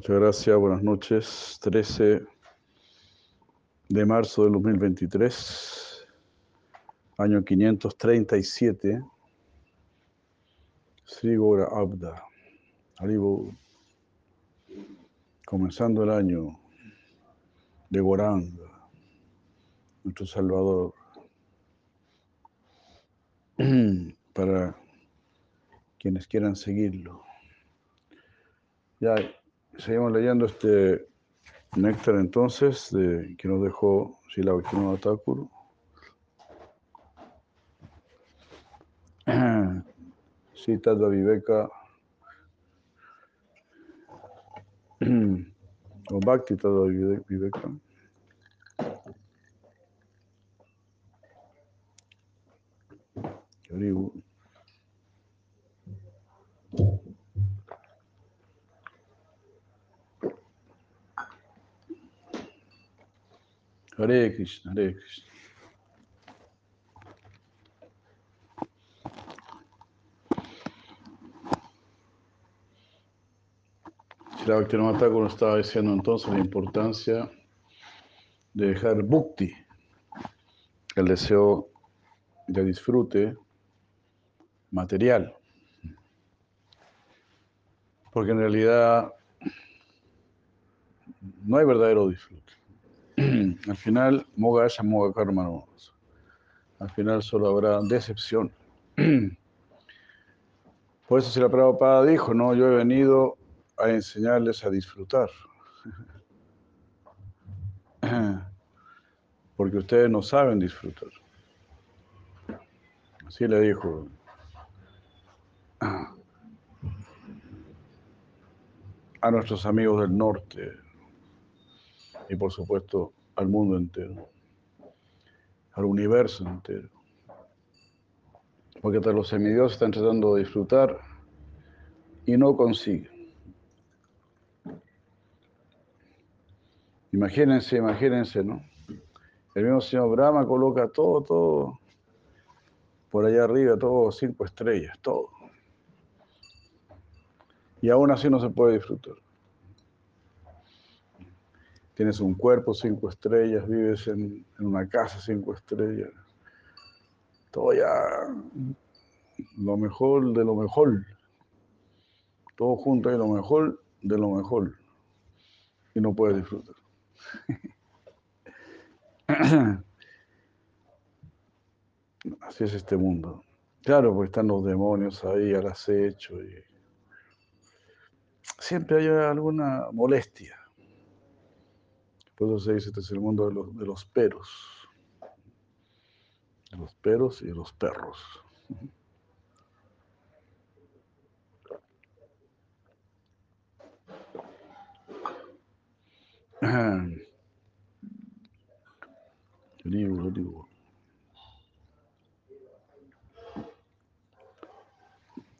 Muchas gracias, buenas noches. 13 de marzo del 2023, año 537, Sri Gora Abda, Haribo, comenzando el año de Goranga, nuestro Salvador, para quienes quieran seguirlo. Ya seguimos leyendo este néctar entonces de, que nos dejó Sila Bhaktivinoda Thakur. Sí, Tadva Viveka o Bhakti Viveka. Haribu. Hare Krishna, Hare Krishna. Bhaktivinoda nos estaba diciendo entonces la importancia de dejar bhakti, el deseo de disfrute material. Porque en realidad no hay verdadero disfrute. Al final, moga aya, moga karma. Al final solo habrá decepción. Por eso si la Prabhupada dijo, no, yo he venido a enseñarles a disfrutar. Porque ustedes no saben disfrutar. Así le dijo. A nuestros amigos del norte y por supuesto al mundo entero, al universo entero. Porque hasta los semidioses están tratando de disfrutar y no consiguen. Imagínense, imagínense, ¿no? El mismo señor Brahma coloca todo, todo, por allá arriba, todo cinco estrellas, todo. Y aún así no se puede disfrutar. Tienes un cuerpo cinco estrellas, vives en, una casa cinco estrellas. Todo ya lo mejor de lo mejor. Todo junto y lo mejor de lo mejor. Y no puedes disfrutar. Así es este mundo. Claro, porque están los demonios ahí al acecho y siempre hay alguna molestia. Por eso se dice, este es el mundo de los, de los peros. De los peros y de los perros. Digo, digo.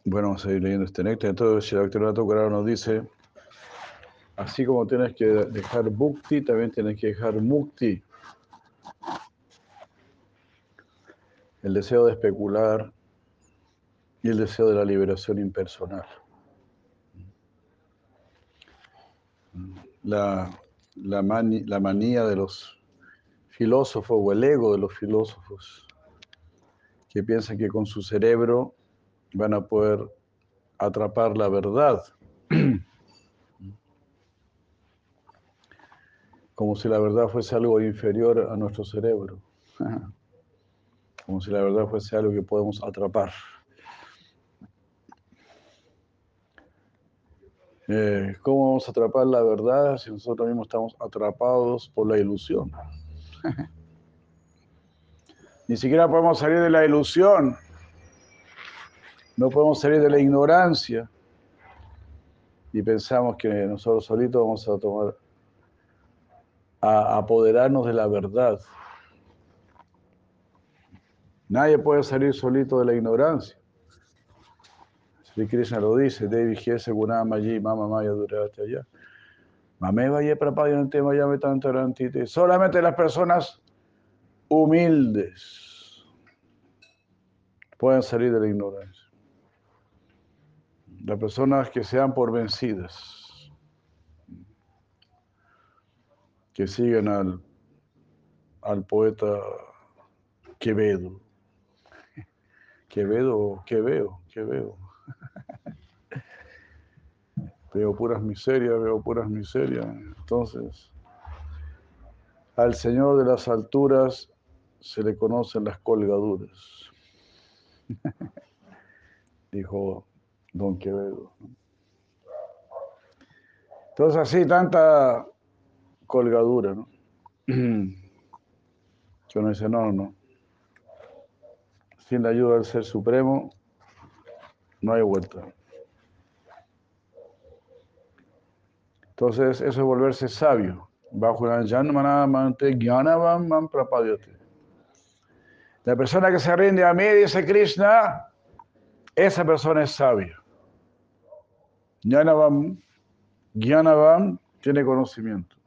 Bueno, vamos a seguir leyendo este néctar. Entonces, el doctor Thakur nos dice, así como tienes que dejar bhakti, también tienes que dejar mukti. El deseo de especular y el deseo de la liberación impersonal. La, la, manía de los filósofos o el ego de los filósofos que piensan que con su cerebro van a poder atrapar la verdad. Como si la verdad fuese algo inferior a nuestro cerebro. Como si la verdad fuese algo que podemos atrapar. Eh, ¿Cómo vamos a atrapar la verdad si nosotros mismos estamos atrapados por la ilusión? Ni siquiera podemos salir de la ilusión. No podemos salir de la ignorancia. Y pensamos que nosotros solitos vamos a tomar, a apoderarnos de la verdad. Nadie puede salir solito de la ignorancia. Sri Krishna lo dice, Devi Jese Gunama allí, Mama Maya Durate allá. Mame vaya prapayante mayame tantarantite. Solamente las personas humildes pueden salir de la ignorancia. Las personas que sean por vencidas. Que siguen al, al poeta Quevedo. Quevedo, ¿qué veo? ¿Qué veo? veo puras miserias, veo puras miserias. Entonces, al Señor de las alturas se le conocen las colgaduras, dijo Don Quevedo. Entonces así tanta colgadura, ¿no? Que uno dice, no, no. Sin la ayuda del Ser Supremo, no hay vuelta. Entonces, eso es volverse sabio. La persona que se rinde a mí, dice Krishna, esa persona es sabia. Jnanavam, Jnanavam tiene conocimiento.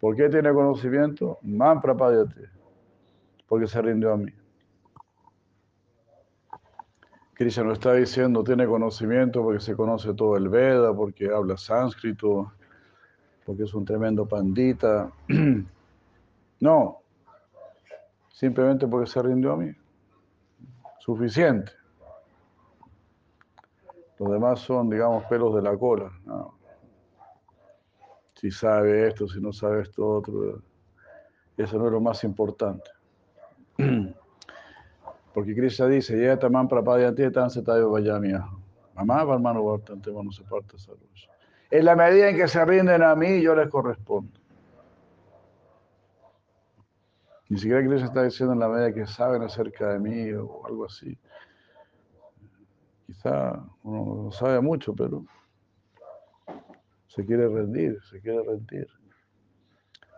¿Por qué tiene conocimiento? Man prapadyate. Porque se rindió a mí. Krishna no está diciendo tiene conocimiento porque se conoce todo el Veda, porque habla sánscrito, porque es un tremendo pandita. No, simplemente porque se rindió a mí. Suficiente. Los demás son, digamos, pelos de la cola. Si sabe esto, si no sabe esto otro. Eso no es lo más importante. Porque Krishna dice, ya tamán prapadyanti tan setayo vayamia. Mamá, hermano, bastante no se parte salud. En la medida en que se rinden a mí, yo les correspondo. Ni siquiera Krishna está diciendo en la medida que saben acerca de mí o algo así. Quizá uno no sabe mucho, pero se quiere rendir, se quiere rendir.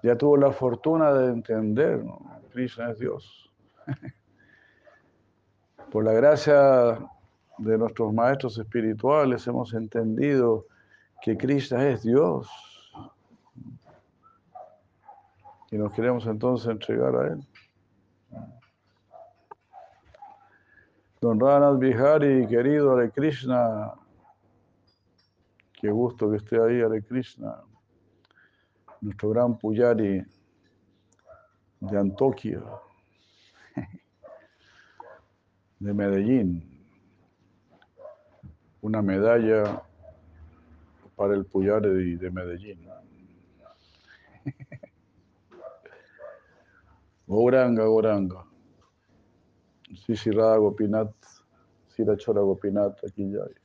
Ya tuvo la fortuna de entender, ¿no? Krishna es Dios. Por la gracia de nuestros maestros espirituales hemos entendido que Krishna es Dios. Y nos queremos entonces entregar a Él. Don Ranat Bihari, querido Hare Krishna, qué gusto que esté ahí Hare Krishna, nuestro gran Puyari de Antoquia de Medellín, una medalla para el Puyar de, Medellín. Goranga, Goranga. Sí, Rada Gopinat, Chora Gopinat, aquí ya hay.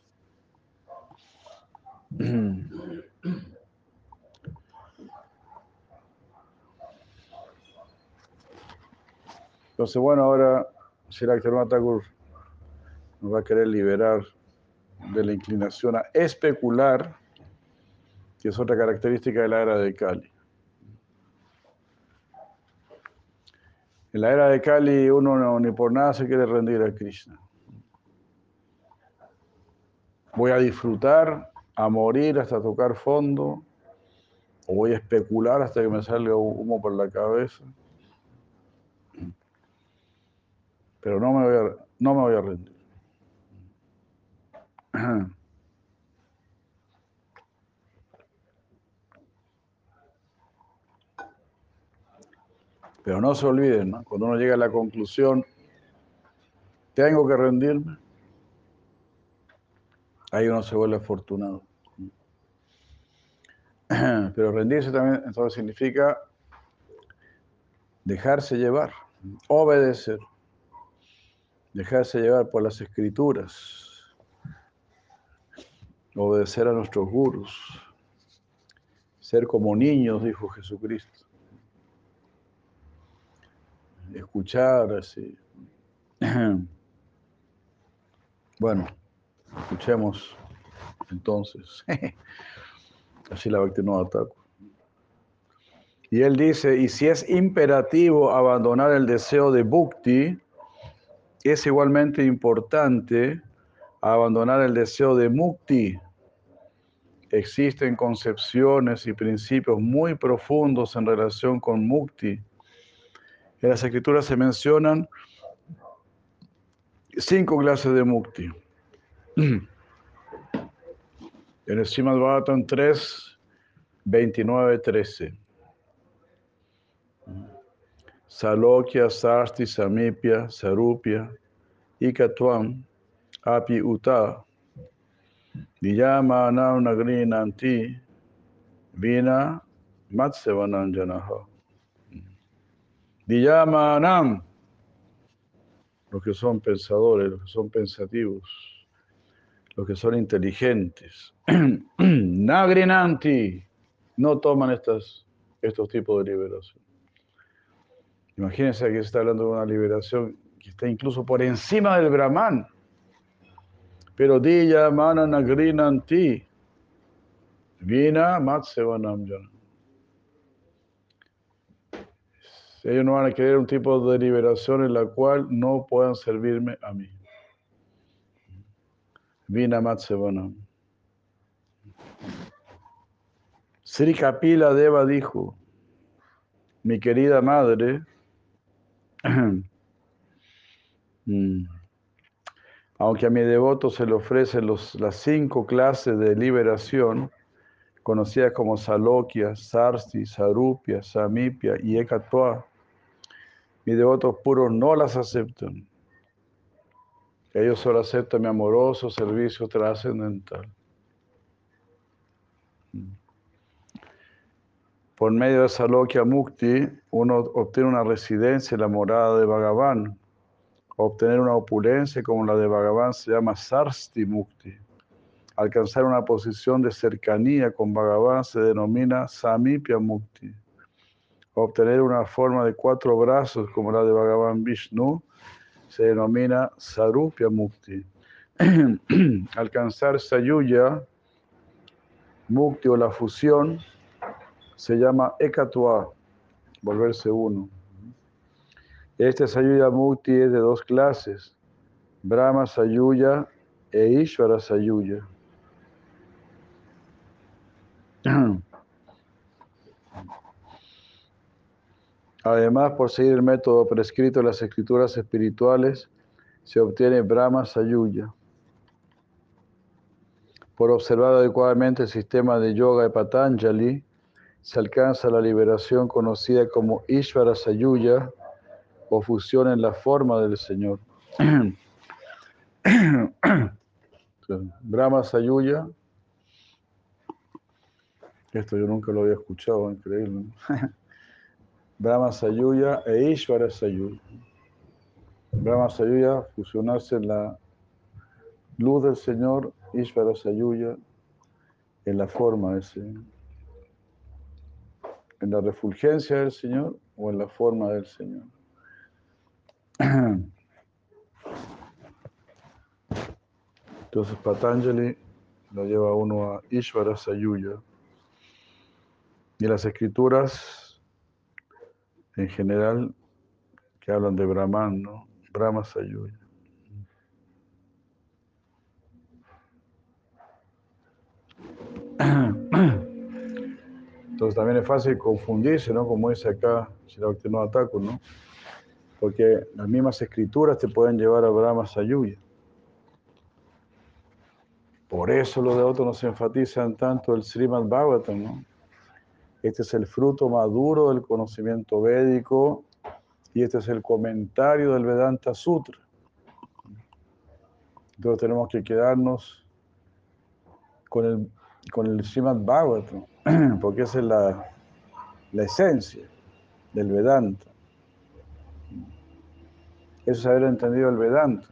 Entonces, bueno, ahora Thakur nos va a querer liberar de la inclinación a especular, que es otra característica de la era de Kali. En la era de Kali uno ni por nada se quiere rendir a Krishna. Voy a disfrutar, a morir hasta tocar fondo, o voy a especular hasta que me salga humo por la cabeza. pero no me voy a, no me voy a rendir. Pero no se olviden, cuando uno llega a la conclusión, tengo que rendirme, ahí uno se vuelve afortunado. Pero rendirse también entonces significa dejarse llevar, obedecer dejarse llevar por las escrituras, obedecer a nuestros gurus, ser como niños, dijo Jesucristo, escuchar así. Bueno, escuchemos entonces. Así la no ataco. Y él dice, y si es imperativo abandonar el deseo de bhakti, es igualmente importante abandonar el deseo de mukti. Existen concepciones y principios muy profundos en relación con mukti. En las escrituras se mencionan cinco clases de mukti. En el Bhagavatam 3, 29, 13. Salokya, Sasti, Samipya, Sarupya, Ikatwam, Api Uta, Niyamanam Nagrinanti, Vina Matsevananjanaha. Diyamanam, los que son pensadores, los que son pensativos, los que son inteligentes. Nagrinanti, no toman estas, estos tipos de liberación. Imagínense que se está hablando de una liberación que está incluso por encima del Brahman. Pero Diya Mana Nagrinanti, Vina Matsevanam Ellos no van a querer un tipo de liberación en la cual no puedan servirme a mí. Vina Matsevanam. Sri Kapila Deva dijo, mi querida madre, mm, aunque a mi devoto se le ofrecen las cinco clases de liberación, conocidas como Salokya, Sarsti, Sarupya, Samipya y Ekatwa, mis devotos puros no las aceptan. Ellos solo aceptan mi amoroso servicio trascendental. Por medio de Salokya Mukti, uno obtiene una residencia en la morada de Bhagavan. Obtener una opulencia como la de Bhagavan se llama Sarsti Mukti. Alcanzar una posición de cercanía con Bhagavan se denomina Samipya Mukti obtener una forma de cuatro brazos como la de Bhagavan Vishnu se denomina Sarupya Mukti. Alcanzar Sayuya Mukti o la fusión se llama Ekatwa, volverse uno. Este Sayuya Mukti es de dos clases, Brahma Sayuya e Ishvara Sayuya. Además, por seguir el método prescrito en las escrituras espirituales, se obtiene Brahma Sayuya. Por observar adecuadamente el sistema de yoga de Patanjali, se alcanza la liberación conocida como Ishvara Sayuya o fusión en la forma del Señor. Brahma Sayuya. Esto yo nunca lo había escuchado, increíble. Brahma Sayuya e Ishvara Sayuya. Brahma Sayuya, fusionarse en la luz del Señor, Ishvara Sayuya, en la forma del Señor. En la refulgencia del Señor o en la forma del Señor. Entonces Patanjali lo lleva uno a Ishvara Sayuya. Y las escrituras en general que hablan de Brahman, ¿no? Brahma Sayuya. Entonces también es fácil confundirse, ¿no? Como dice acá no ataco, ¿no? Porque las mismas escrituras te pueden llevar a Brahma Sayuya. Por eso los de otros nos enfatizan tanto el Srimad Bhagavatam, ¿no? Este es el fruto maduro del conocimiento védico y este es el comentario del Vedanta Sutra. Entonces tenemos que quedarnos con el, con el Srimad Bhagavatam, porque esa es la, la esencia del Vedanta. Eso es haber entendido el Vedanta,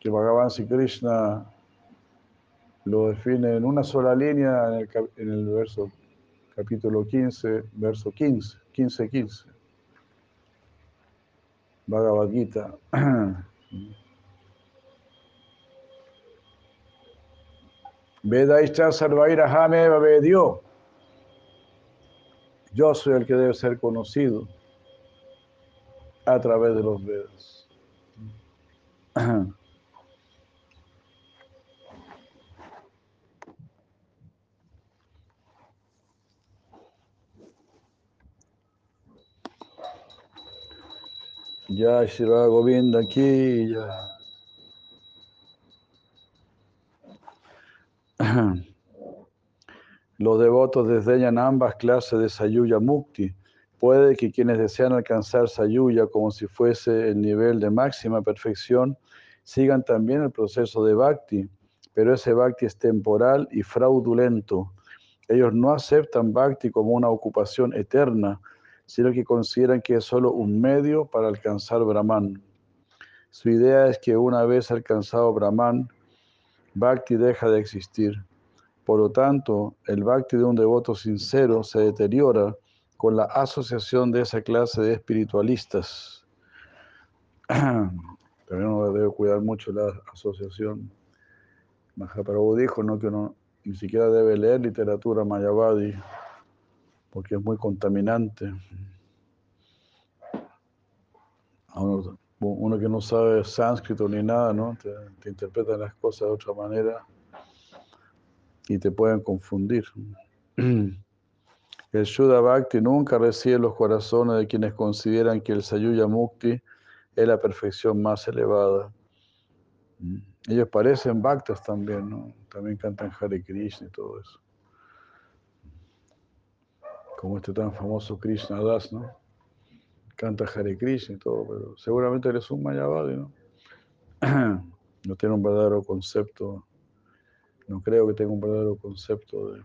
que Bhagavan Sri Krishna lo define en una sola línea en el, en el verso capítulo 15, verso 15, 15, 15. Bhagavad Gita. Vedaischa Sarvairahame Vedio. Yo soy el que debe ser conocido a través de los Vedas. Ya Shira Govinda aquí. Los devotos desdeñan ambas clases de Sayuya Mukti, Puede que quienes desean alcanzar Sayuya como si fuese el nivel de máxima perfección sigan también el proceso de Bhakti, pero ese Bhakti es temporal y fraudulento. Ellos no aceptan Bhakti como una ocupación eterna, sino que consideran que es solo un medio para alcanzar Brahman. Su idea es que una vez alcanzado Brahman, Bhakti deja de existir. Por lo tanto, el Bhakti de un devoto sincero se deteriora con la asociación de esa clase de espiritualistas. También uno debe cuidar mucho la asociación. Mahaprabhu dijo ¿no? que uno ni siquiera debe leer literatura mayavadi porque es muy contaminante. Uno, que no sabe sánscrito ni nada, ¿no? Te, te interpretan las cosas de otra manera y te pueden confundir. El Shuddha Bhakti nunca recibe los corazones de quienes consideran que el Sayuya Mukti es la perfección más elevada. Ellos parecen Bhaktas también, ¿no? También cantan Hare Krishna y todo eso. Como este tan famoso Krishna Das, ¿no? Canta Hare Krishna y todo, pero seguramente eres un Mayavadi, ¿no? No tiene un verdadero concepto, no creo que tenga un verdadero concepto de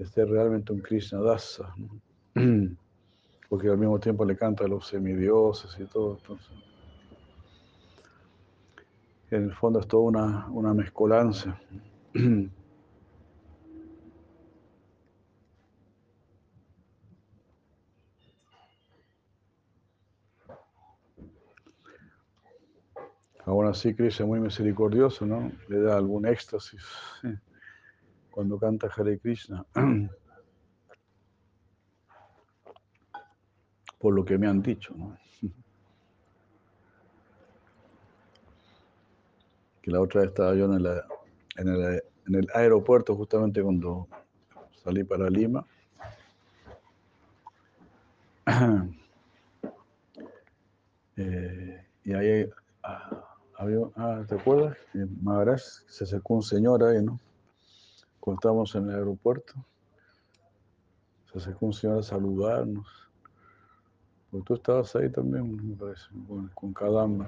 de ser realmente un Krishna Dasa, porque al mismo tiempo le canta a los semidioses y todo. Entonces, en el fondo es toda una, una mezcolanza. Aún así, Krishna es muy misericordioso, ¿no? Le da algún éxtasis cuando canta Hare Krishna. Por lo que me han dicho, ¿no? Que la otra vez estaba yo en, en, el, en el aeropuerto justamente cuando salí para Lima. Eh, y ahí ah, ah, ¿te acuerdas? En Maharaj se acercó un señor ahí, ¿no? cuando estábamos en el aeropuerto, se acercó un señor a saludarnos. Porque tú estabas ahí también, me parece, con, con.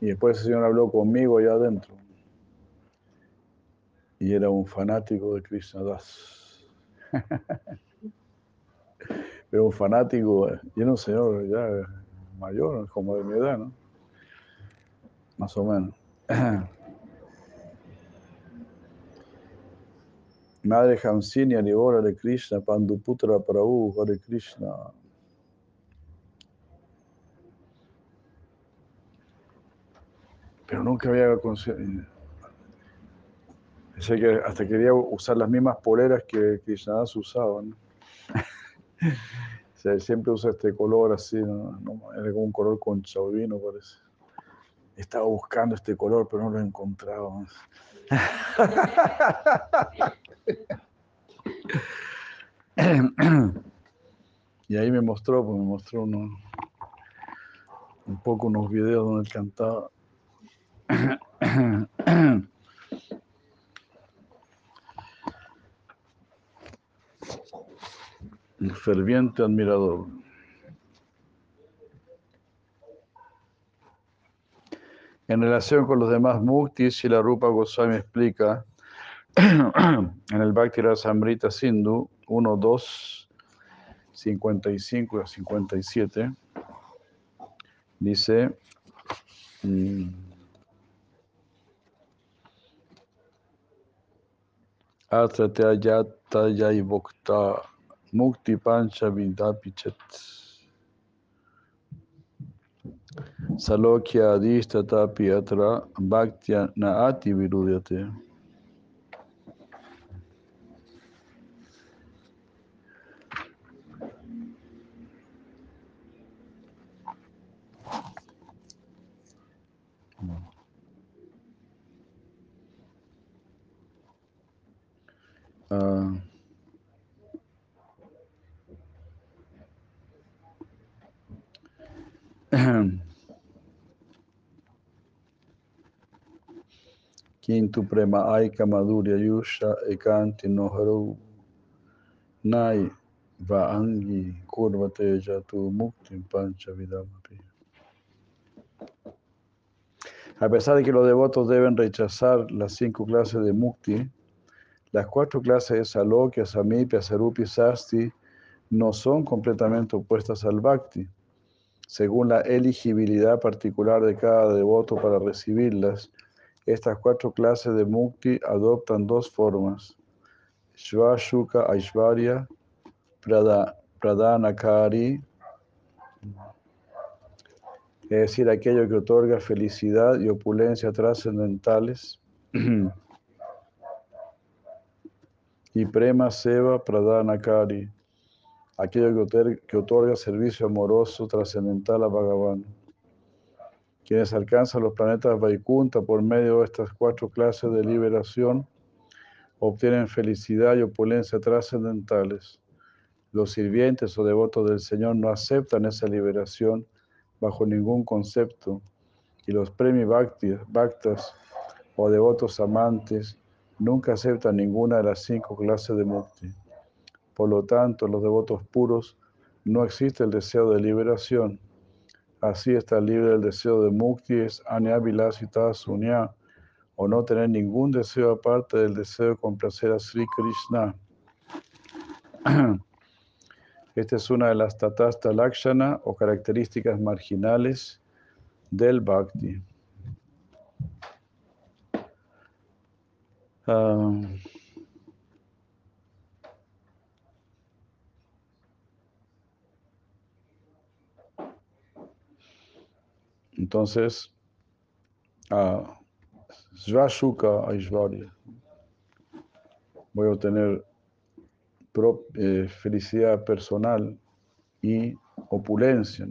Y después ese señor habló conmigo allá adentro. Y era un fanático de Krishna Das. Era un fanático, y era un señor ya mayor, como de mi edad, ¿no? Más o menos. Madre Hamsini, Arivora de Krishna, Panduputra Prabhu, Hare Krishna. Pero nunca había conseguido. Pensé que hasta quería usar las mismas poleras que Krishna usaba. ¿no? siempre usa este color así, ¿no? era como un color con vino, parece. Estaba buscando este color, pero no lo encontraba. y ahí me mostró, pues me mostró un poco unos videos donde él cantaba. Un ferviente admirador. En relación con los demás muktis, la Rupa Goswami explica en el Bhakti Rasamrita Sindhu 1, 2, 55 a 57, dice, Atrate ayata yai bhokta mukti pancha vidapichet. सलोख्यादिश तथापि अत्र वाक्या न आति विरुध्यते Uh... Yatu mukti pancha. A pesar de que los devotos deben rechazar las cinco clases de mukti, las cuatro clases de salokya, samipya, sarupi, sasti no son completamente opuestas al bhakti. Según la elegibilidad particular de cada devoto para recibirlas, estas cuatro clases de mukti adoptan dos formas, Shvashuka Aishvarya, Pradhanakari, es decir, aquello que otorga felicidad y opulencia trascendentales, y Prema Seva Pradhanakari, aquello que otorga, servicio amoroso trascendental a Bhagavan. Quienes alcanzan los planetas Vaikunta por medio de estas cuatro clases de liberación obtienen felicidad y opulencia trascendentales. Los sirvientes o devotos del Señor no aceptan esa liberación bajo ningún concepto y los premi bhaktas o devotos amantes nunca aceptan ninguna de las cinco clases de mukti. Por lo tanto, los devotos puros no existe el deseo de liberación. Así está libre el deseo de mukti, es aniavilasita sunya, o no tener ningún deseo aparte del deseo de complacer a Sri Krishna. Esta es una de las tatasta lakshana o características marginales del bhakti. Ah, entonces, uh, Svashuka Aishvarya. Voy a obtener eh, felicidad personal y opulencia.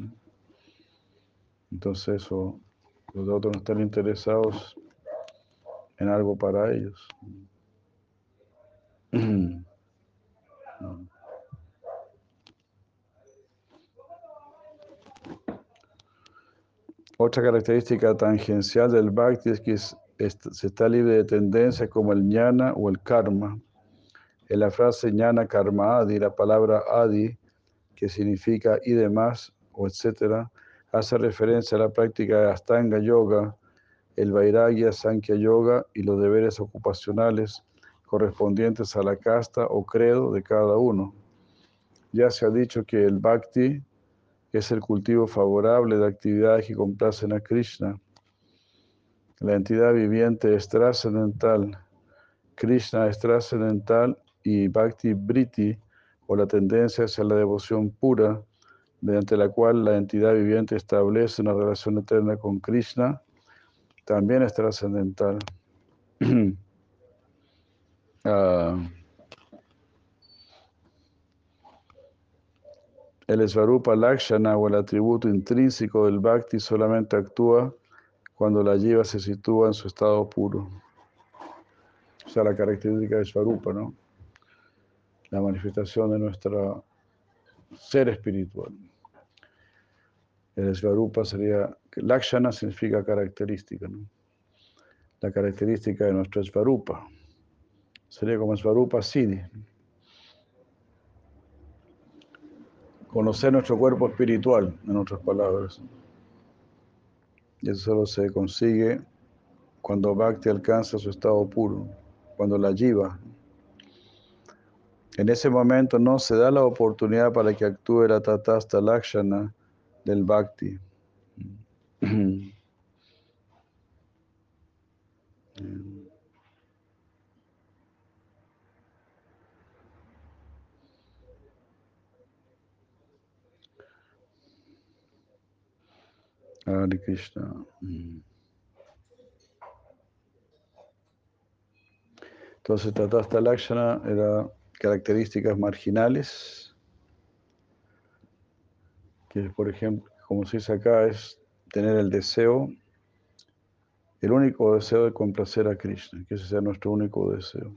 Entonces, los otros no están interesados en algo para ellos. Otra característica tangencial del bhakti es que se está libre de tendencias como el jnana o el karma. En la frase jnana karma adi, la palabra adi, que significa y demás o etcétera, hace referencia a la práctica de Astanga Yoga, el Vairagya, Sankhya Yoga y los deberes ocupacionales correspondientes a la casta o credo de cada uno. Ya se ha dicho que el Bhakti es el cultivo favorable de actividades que complacen a Krishna. La entidad viviente es trascendental. Krishna es trascendental y Bhakti Briti, o la tendencia hacia la devoción pura, mediante la cual la entidad viviente establece una relación eterna con Krishna, también es trascendental. Ah, el Svarupa Lakshana o el atributo intrínseco del Bhakti solamente actúa cuando la jiva se sitúa en su estado puro. O sea, la característica de Svarupa, ¿no? La manifestación de nuestro ser espiritual. El Svarupa sería, Lakshana significa característica, ¿no? La característica de nuestro Svarupa. Sería como Svarupa Siddhi. Conocer nuestro cuerpo espiritual, en otras palabras. Y eso solo se consigue cuando Bhakti alcanza su estado puro, cuando la jiva. En ese momento no se da la oportunidad para que actúe la Tatasta Lakshana del bhakti. Hare Krishna. Entonces, Tatasta Lakshana era características marginales que por ejemplo, como se dice acá, es tener el deseo, el único deseo de complacer a Krishna, que ese sea nuestro único deseo.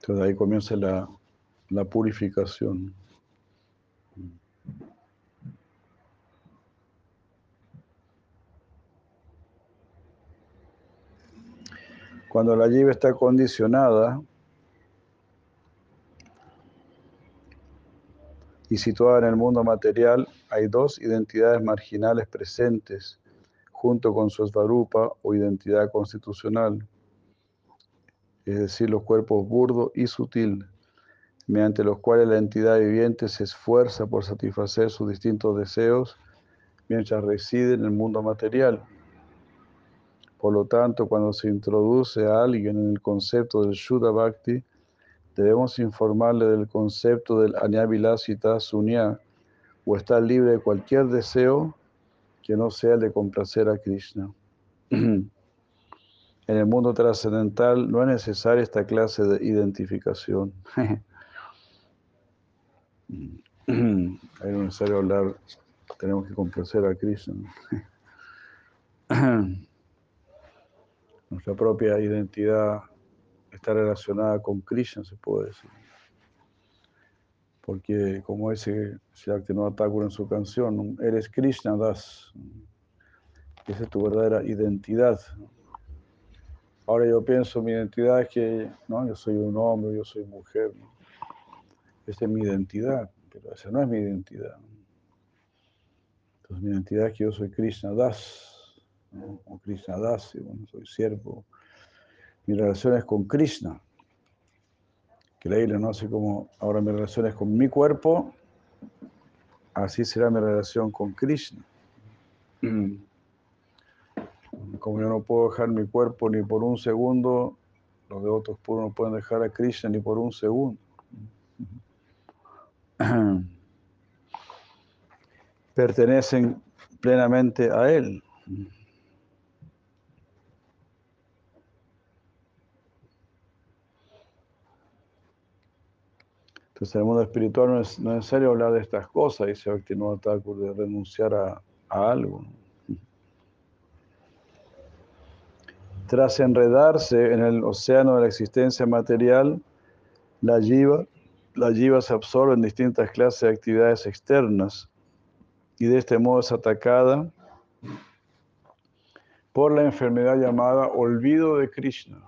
Entonces ahí comienza la, la purificación. Cuando la yiva está condicionada y situada en el mundo material, hay dos identidades marginales presentes junto con su svarupa o identidad constitucional, es decir, los cuerpos burdo y sutil, mediante los cuales la entidad viviente se esfuerza por satisfacer sus distintos deseos mientras reside en el mundo material. Por lo tanto, cuando se introduce a alguien en el concepto del Shuddha Bhakti, debemos informarle del concepto del Anyavilasita Sunya, o estar libre de cualquier deseo que no sea el de complacer a Krishna. en el mundo trascendental no es necesaria esta clase de identificación. es necesario hablar, tenemos que complacer a Krishna. Nuestra propia identidad está relacionada con Krishna, se puede decir. Porque como dice Shaktinova Thakur en su canción, eres Krishna Das. Esa es tu verdadera identidad. Ahora yo pienso, mi identidad es que ¿no? yo soy un hombre, yo soy mujer. Esa es mi identidad, pero esa no es mi identidad. Entonces mi identidad es que yo soy Krishna Das o Krishna Dasi, bueno, soy siervo. Mi relación es con Krishna. Increíble, ¿no? Así como ahora mi relación es con mi cuerpo, así será mi relación con Krishna. Como yo no puedo dejar mi cuerpo ni por un segundo, los devotos puros no pueden dejar a Krishna ni por un segundo. Pertenecen plenamente a Él. Entonces, en el mundo espiritual no es, necesario hablar de estas cosas, dice Bhaktivinoda Thakur, de renunciar a, algo. Tras enredarse en el océano de la existencia material, la jiva, la jiva se absorbe en distintas clases de actividades externas y de este modo es atacada por la enfermedad llamada olvido de Krishna.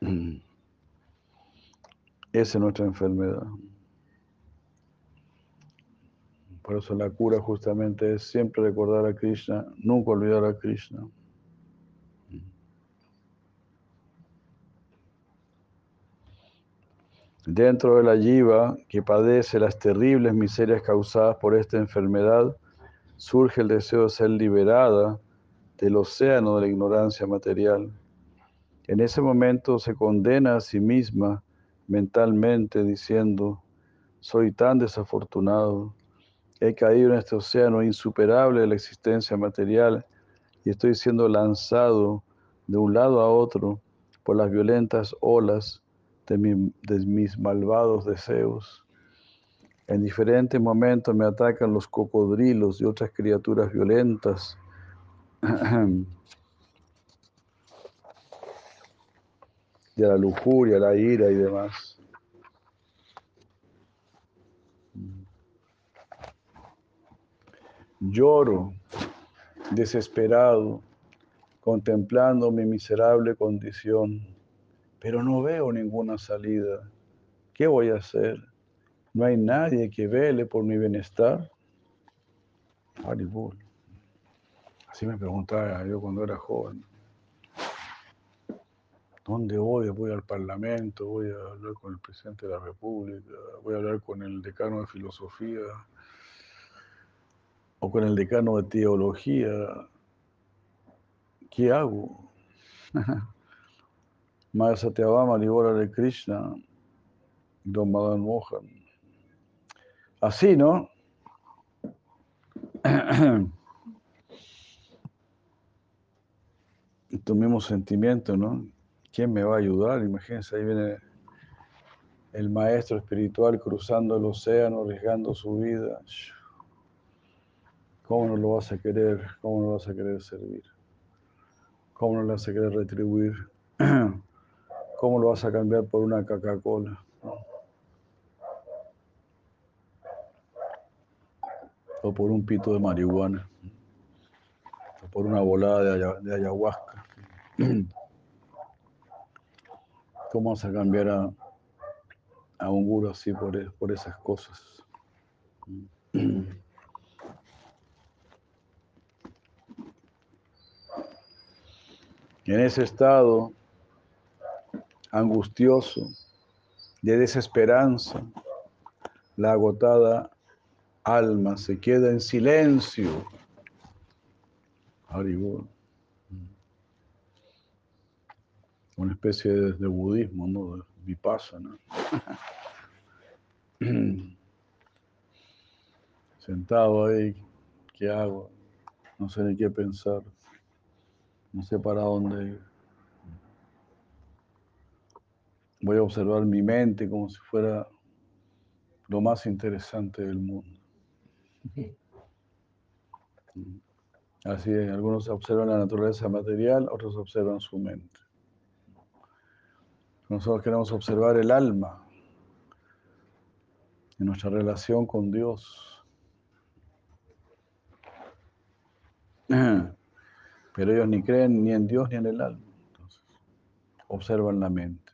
Esa es nuestra enfermedad. Por eso la cura justamente es siempre recordar a Krishna, nunca olvidar a Krishna. Dentro de la yiva que padece las terribles miserias causadas por esta enfermedad, surge el deseo de ser liberada del océano de la ignorancia material. En ese momento se condena a sí misma mentalmente diciendo, soy tan desafortunado, he caído en este océano insuperable de la existencia material y estoy siendo lanzado de un lado a otro por las violentas olas de, mis malvados deseos. En diferentes momentos me atacan los cocodrilos y otras criaturas violentas. de la lujuria, la ira y demás. Lloro desesperado, contemplando mi miserable condición, pero no veo ninguna salida. ¿Qué voy a hacer? ¿No hay nadie que vele por mi bienestar? Así me preguntaba yo cuando era joven. ¿Dónde voy? Voy al Parlamento, voy a hablar con el presidente de la República, voy a hablar con el decano de filosofía o con el decano de teología. ¿Qué hago? Maya Satyabhama, Libora de Krishna, Don Madan Mohan. Así, ¿no? tu mismo sentimiento, ¿no? ¿Quién me va a ayudar? Imagínense, ahí viene el maestro espiritual cruzando el océano, arriesgando su vida. ¿Cómo no lo vas a querer? ¿Cómo no vas a querer servir? ¿Cómo no lo vas a querer retribuir? ¿Cómo lo vas a cambiar por una Coca-Cola? O por un pito de marihuana. O por una volada de ayahuasca. ¿Cómo vas a cambiar a, a un guru así por, por esas cosas. En ese estado angustioso, de desesperanza, la agotada alma se queda en silencio. Una especie de, budismo, ¿no? De vipassana. Sentado ahí, ¿qué hago? No sé ni qué pensar. No sé para dónde ir. Voy a observar mi mente como si fuera lo más interesante del mundo. Así es, algunos observan la naturaleza material, otros observan su mente. Nosotros queremos observar el alma en nuestra relación con Dios. Pero ellos ni creen ni en Dios ni en el alma. Entonces, observan la mente.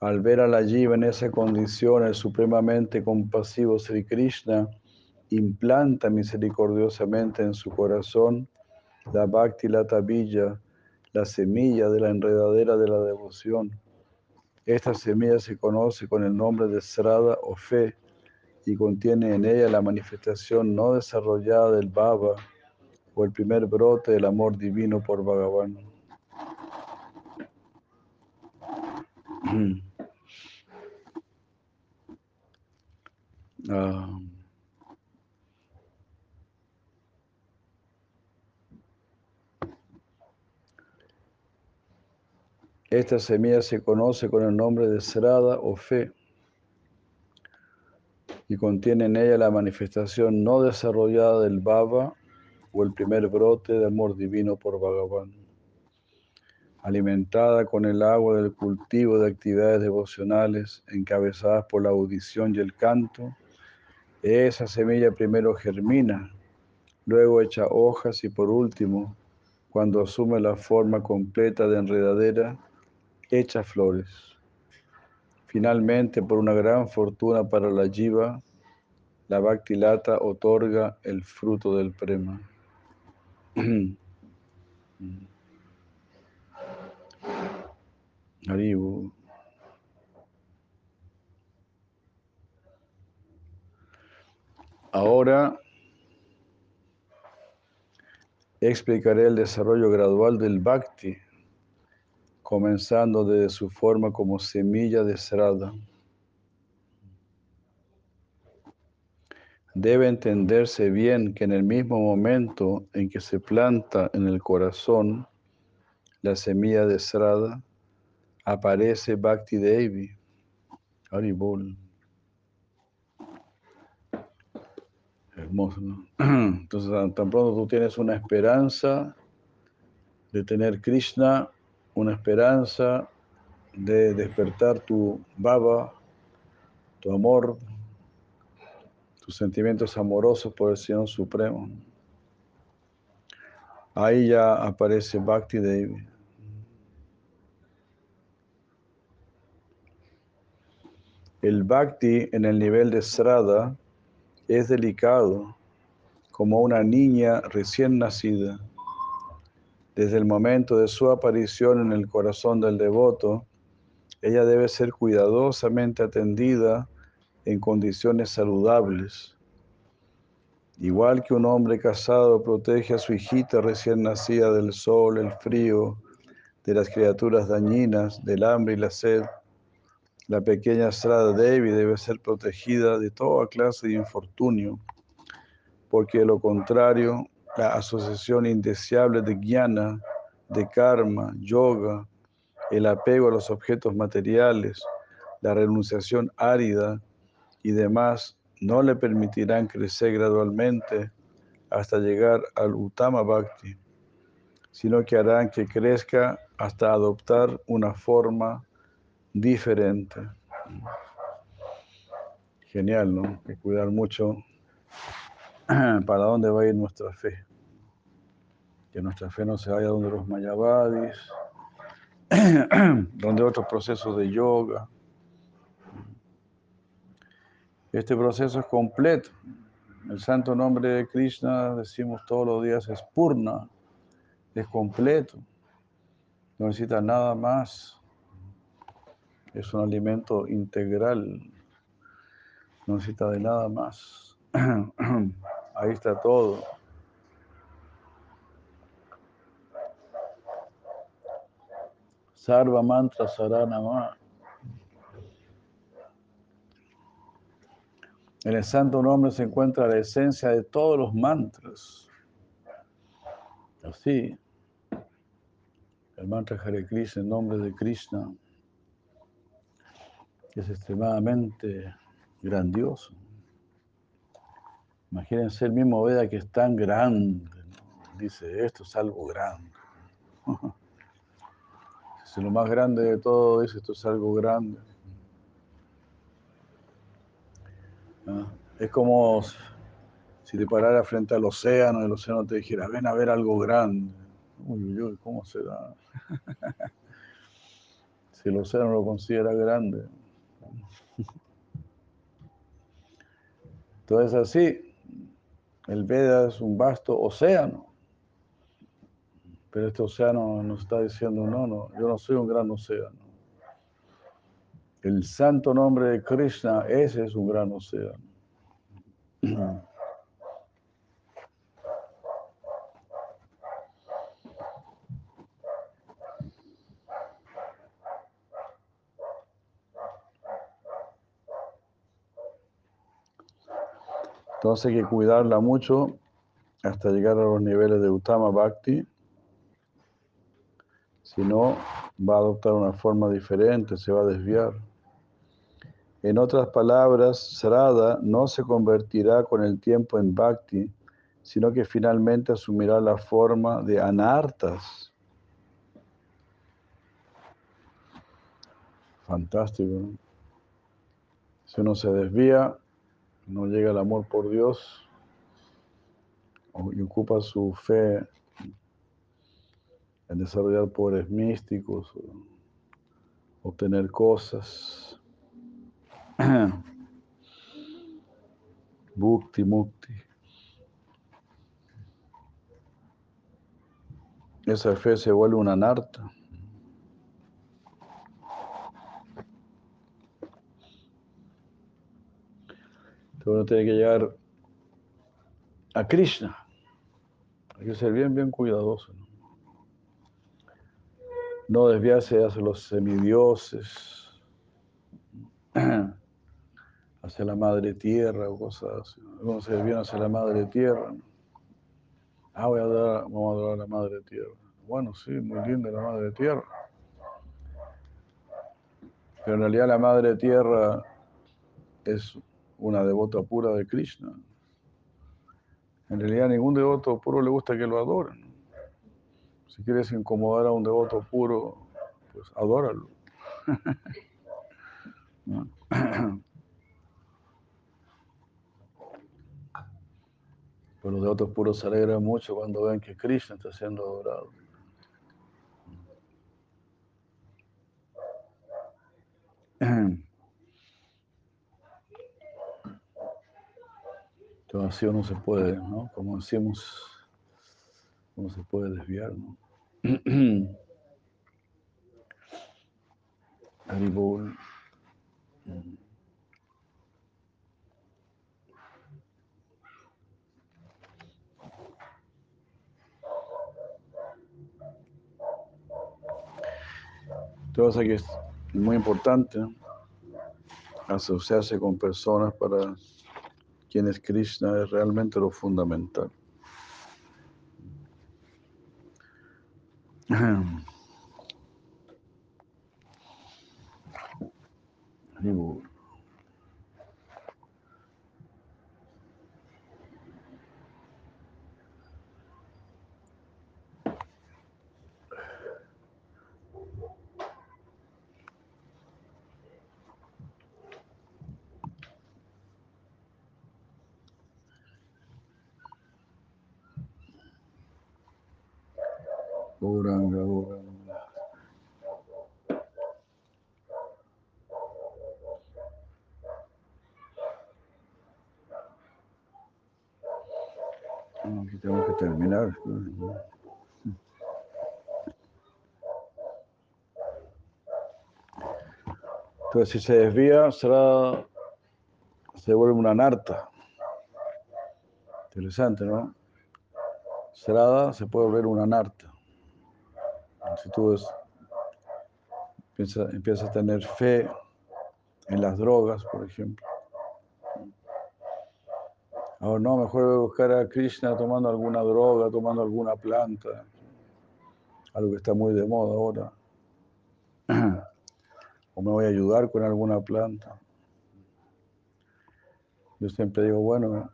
Al ver a la Jiva en esa condición, el supremamente compasivo Sri Krishna implanta misericordiosamente en su corazón la Bhakti Lata Villa, la semilla de la enredadera de la devoción. Esta semilla se conoce con el nombre de Srada o fe y contiene en ella la manifestación no desarrollada del Baba o el primer brote del amor divino por Bhagavan. Ah. Esta semilla se conoce con el nombre de Srada o fe y contiene en ella la manifestación no desarrollada del Baba o el primer brote de amor divino por Bhagavan. Alimentada con el agua del cultivo de actividades devocionales encabezadas por la audición y el canto, esa semilla primero germina, luego echa hojas y por último, cuando asume la forma completa de enredadera, echa flores. Finalmente, por una gran fortuna para la jiva, la Bhaktilata otorga el fruto del prema. Ahora explicaré el desarrollo gradual del Bhakti comenzando desde su forma como semilla de Srada. Debe entenderse bien que en el mismo momento en que se planta en el corazón la semilla de Srada, aparece Bhakti Devi, Haribol. Hermoso, ¿no? Entonces, tan pronto tú tienes una esperanza de tener Krishna una esperanza de despertar tu baba, tu amor, tus sentimientos amorosos por el Señor Supremo. Ahí ya aparece Bhakti Devi. El Bhakti en el nivel de Srada es delicado, como una niña recién nacida. Desde el momento de su aparición en el corazón del devoto, ella debe ser cuidadosamente atendida en condiciones saludables. Igual que un hombre casado protege a su hijita recién nacida del sol, el frío, de las criaturas dañinas, del hambre y la sed, la pequeña Strada Devi debe ser protegida de toda clase de infortunio, porque lo contrario la asociación indeseable de jnana, de karma, yoga, el apego a los objetos materiales, la renunciación árida y demás no le permitirán crecer gradualmente hasta llegar al Uttama Bhakti, sino que harán que crezca hasta adoptar una forma diferente. Genial, ¿no? Hay que cuidar mucho para dónde va a ir nuestra fe. Que nuestra fe no se vaya donde los mayavadis, donde otros procesos de yoga. Este proceso es completo. El santo nombre de Krishna, decimos todos los días, es purna, es completo. No necesita nada más. Es un alimento integral. No necesita de nada más. Ahí está todo. Sarva mantra saranama. En el santo nombre se encuentra la esencia de todos los mantras. Así, el mantra Hare Krishna, en nombre de Krishna, es extremadamente grandioso. Imagínense el mismo Veda que es tan grande. Dice, esto es algo grande. Si lo más grande de todo dice, esto es algo grande. Es como si te parara frente al océano y el océano te dijera, ven a ver algo grande. Uy, uy, uy, ¿cómo será? si el océano lo considera grande. Entonces así, el Veda es un vasto océano. Pero este océano nos está diciendo, no, no, yo no soy un gran océano. El santo nombre de Krishna, ese es un gran océano. Entonces hay que cuidarla mucho hasta llegar a los niveles de Uttama Bhakti. Si no, va a adoptar una forma diferente, se va a desviar. En otras palabras, Srada no se convertirá con el tiempo en Bhakti, sino que finalmente asumirá la forma de anartas. Fantástico. Si uno se desvía, no llega el amor por Dios y ocupa su fe en desarrollar poderes místicos, obtener cosas. Bhukti, mukti. Esa fe se vuelve una narta. Uno tiene que llegar a Krishna. Hay que ser bien, bien cuidadoso. No, desviarse hacia los semidioses, hacia la madre tierra o cosas así. Algunos se desvían hacia la madre tierra. Ah, voy a dar, vamos a adorar a la madre tierra. Bueno, sí, muy linda la madre tierra. Pero en realidad la madre tierra es una devota pura de Krishna. En realidad ningún devoto puro le gusta que lo adoren. Si quieres incomodar a un devoto puro, pues adóralo. Pero los devotos puros se alegran mucho cuando ven que Krishna está siendo adorado. Entonces así uno se puede, ¿no? Como decimos, uno se puede desviar, ¿no? Haribol. Entonces aquí es muy importante asociarse con personas para quienes Krishna es realmente lo fundamental. Entonces, si se desvía, será, se vuelve una narta. Interesante, ¿no? Serada se puede volver una narta. Si tú empiezas a tener fe en las drogas, por ejemplo. Ahora no, mejor voy a buscar a Krishna tomando alguna droga, tomando alguna planta, algo que está muy de moda ahora. O me voy a ayudar con alguna planta. Yo siempre digo, bueno,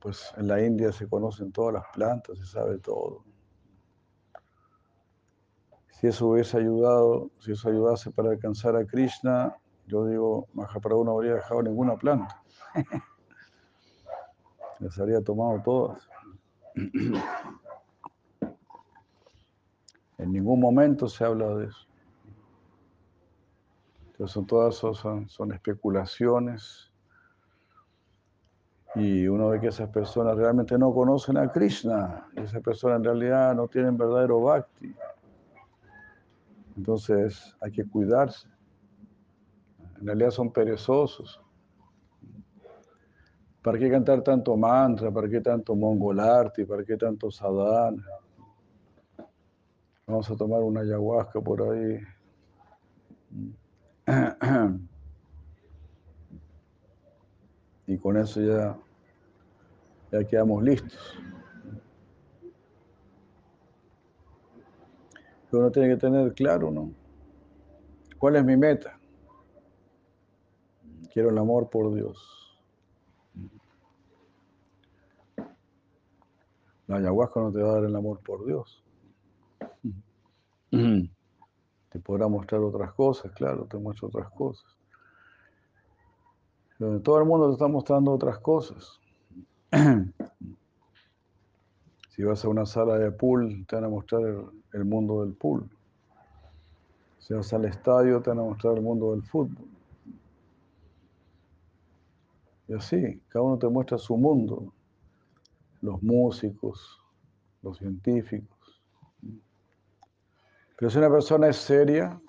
pues en la India se conocen todas las plantas, se sabe todo. Si eso hubiese ayudado, si eso ayudase para alcanzar a Krishna, yo digo, Mahaprabhu no habría dejado ninguna planta. Las habría tomado todas. En ningún momento se habla de eso. Entonces todas son, son especulaciones. Y uno ve que esas personas realmente no conocen a Krishna. Esas personas en realidad no tienen verdadero bhakti. Entonces hay que cuidarse. En realidad son perezosos. ¿Para qué cantar tanto mantra? ¿Para qué tanto mongolarti? ¿Para qué tanto sadhana? Vamos a tomar una ayahuasca por ahí. Y con eso ya, ya quedamos listos. Uno tiene que tener claro, ¿no? ¿Cuál es mi meta? Quiero el amor por Dios. La ayahuasca no te va a dar el amor por Dios. Te podrá mostrar otras cosas, claro, te muestra otras cosas. todo el mundo te está mostrando otras cosas. Si vas a una sala de pool, te van a mostrar el, mundo del pool. Si vas al estadio, te van a mostrar el mundo del fútbol. Y así, cada uno te muestra su mundo los músicos, los científicos. Pero si una persona es seria,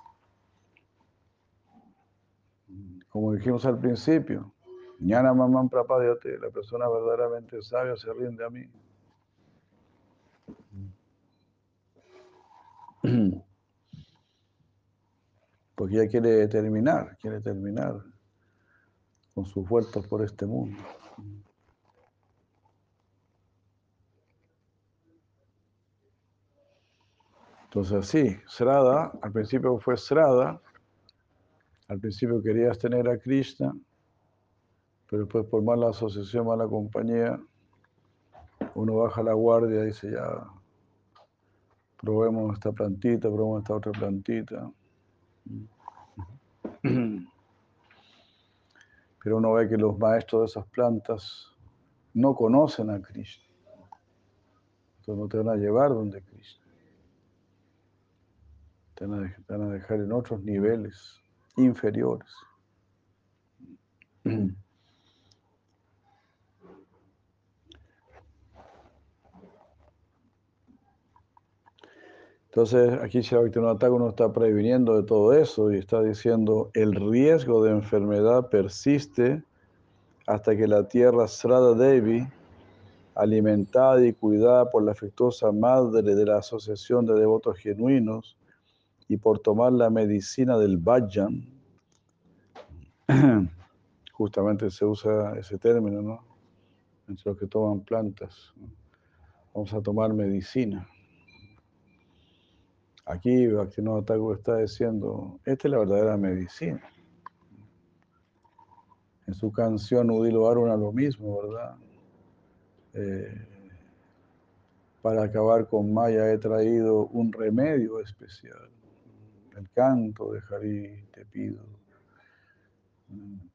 como dijimos al principio, ñana mamán prapadyate, la persona verdaderamente sabia se rinde a mí. Porque ella quiere terminar, quiere terminar con sus vueltas por este mundo. Entonces, sí, Srada, al principio fue Srada, al principio querías tener a Krishna, pero después por mala asociación, mala compañía, uno baja la guardia y dice ya, probemos esta plantita, probemos esta otra plantita. Pero uno ve que los maestros de esas plantas no conocen a Krishna. Entonces no te van a llevar donde Krishna. Te van, a, dejar en otros niveles inferiores. Entonces, aquí ataque no está previniendo de todo eso y está diciendo, el riesgo de enfermedad persiste hasta que la tierra Srada Devi, alimentada y cuidada por la afectuosa madre de la Asociación de Devotos Genuinos, y por tomar la medicina del Bhajan, justamente se usa ese término, ¿no? Entre los que toman plantas. Vamos a tomar medicina. Aquí Bhaktivinoda Thakur está diciendo, esta es la verdadera medicina. En su canción Udilo Aruna lo mismo, ¿verdad? Eh, para acabar con Maya he traído un remedio especial el canto de Jari, te pido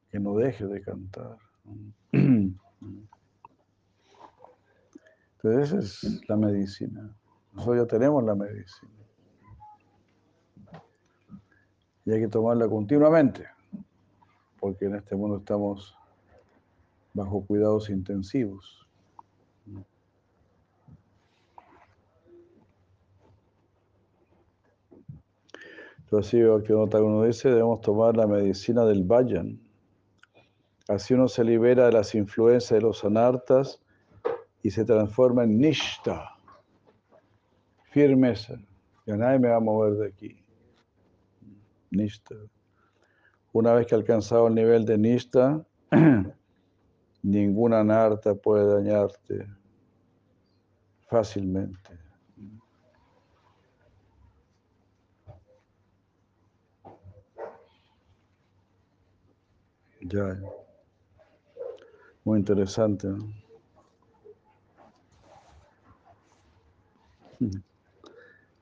que no dejes de cantar. Entonces esa es la medicina. Nosotros ya tenemos la medicina. Y hay que tomarla continuamente, porque en este mundo estamos bajo cuidados intensivos. Pero así uno dice, debemos tomar la medicina del Vayan. Así uno se libera de las influencias de los anartas y se transforma en Nishta, firmeza. Ya nadie me va a mover de aquí. Nishta. Una vez que alcanzado el nivel de Nishta, ninguna anarta puede dañarte fácilmente. Ya. Muy interesante. ¿no?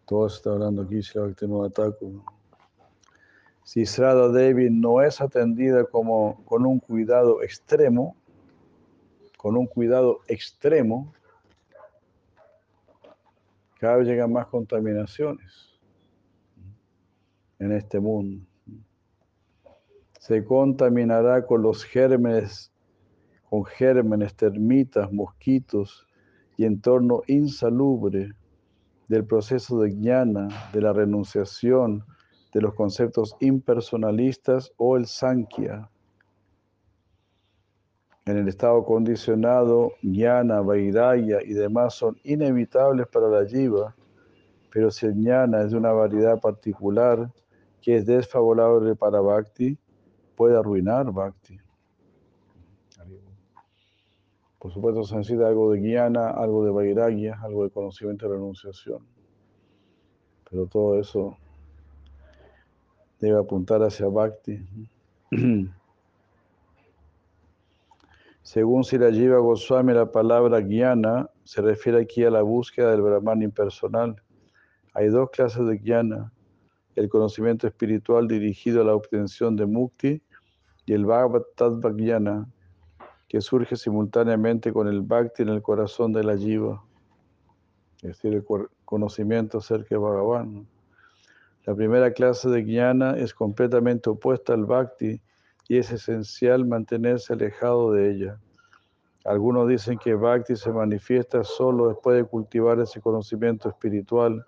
Todo está hablando aquí, si no ataco. Si Srada Devi no es atendida como, con un cuidado extremo, con un cuidado extremo, cada vez llegan más contaminaciones en este mundo. Se contaminará con los gérmenes, con gérmenes, termitas, mosquitos y entorno insalubre del proceso de jnana, de la renunciación, de los conceptos impersonalistas o el sankhya. En el estado condicionado, jnana, vairagya y demás son inevitables para la jiva, pero si el es de una variedad particular que es desfavorable para bhakti, puede arruinar bhakti. Por supuesto, se necesita algo de guiana, algo de vairagya, algo de conocimiento y renunciación. Pero todo eso debe apuntar hacia bhakti. Según Sirajiva Goswami, la palabra guiana se refiere aquí a la búsqueda del Brahman impersonal. Hay dos clases de guiana, el conocimiento espiritual dirigido a la obtención de mukti y el Bhagavad Tattva que surge simultáneamente con el bhakti en el corazón de la jiva, es decir, el conocimiento acerca de Bhagavan. La primera clase de jnana es completamente opuesta al bhakti y es esencial mantenerse alejado de ella. Algunos dicen que bhakti se manifiesta solo después de cultivar ese conocimiento espiritual,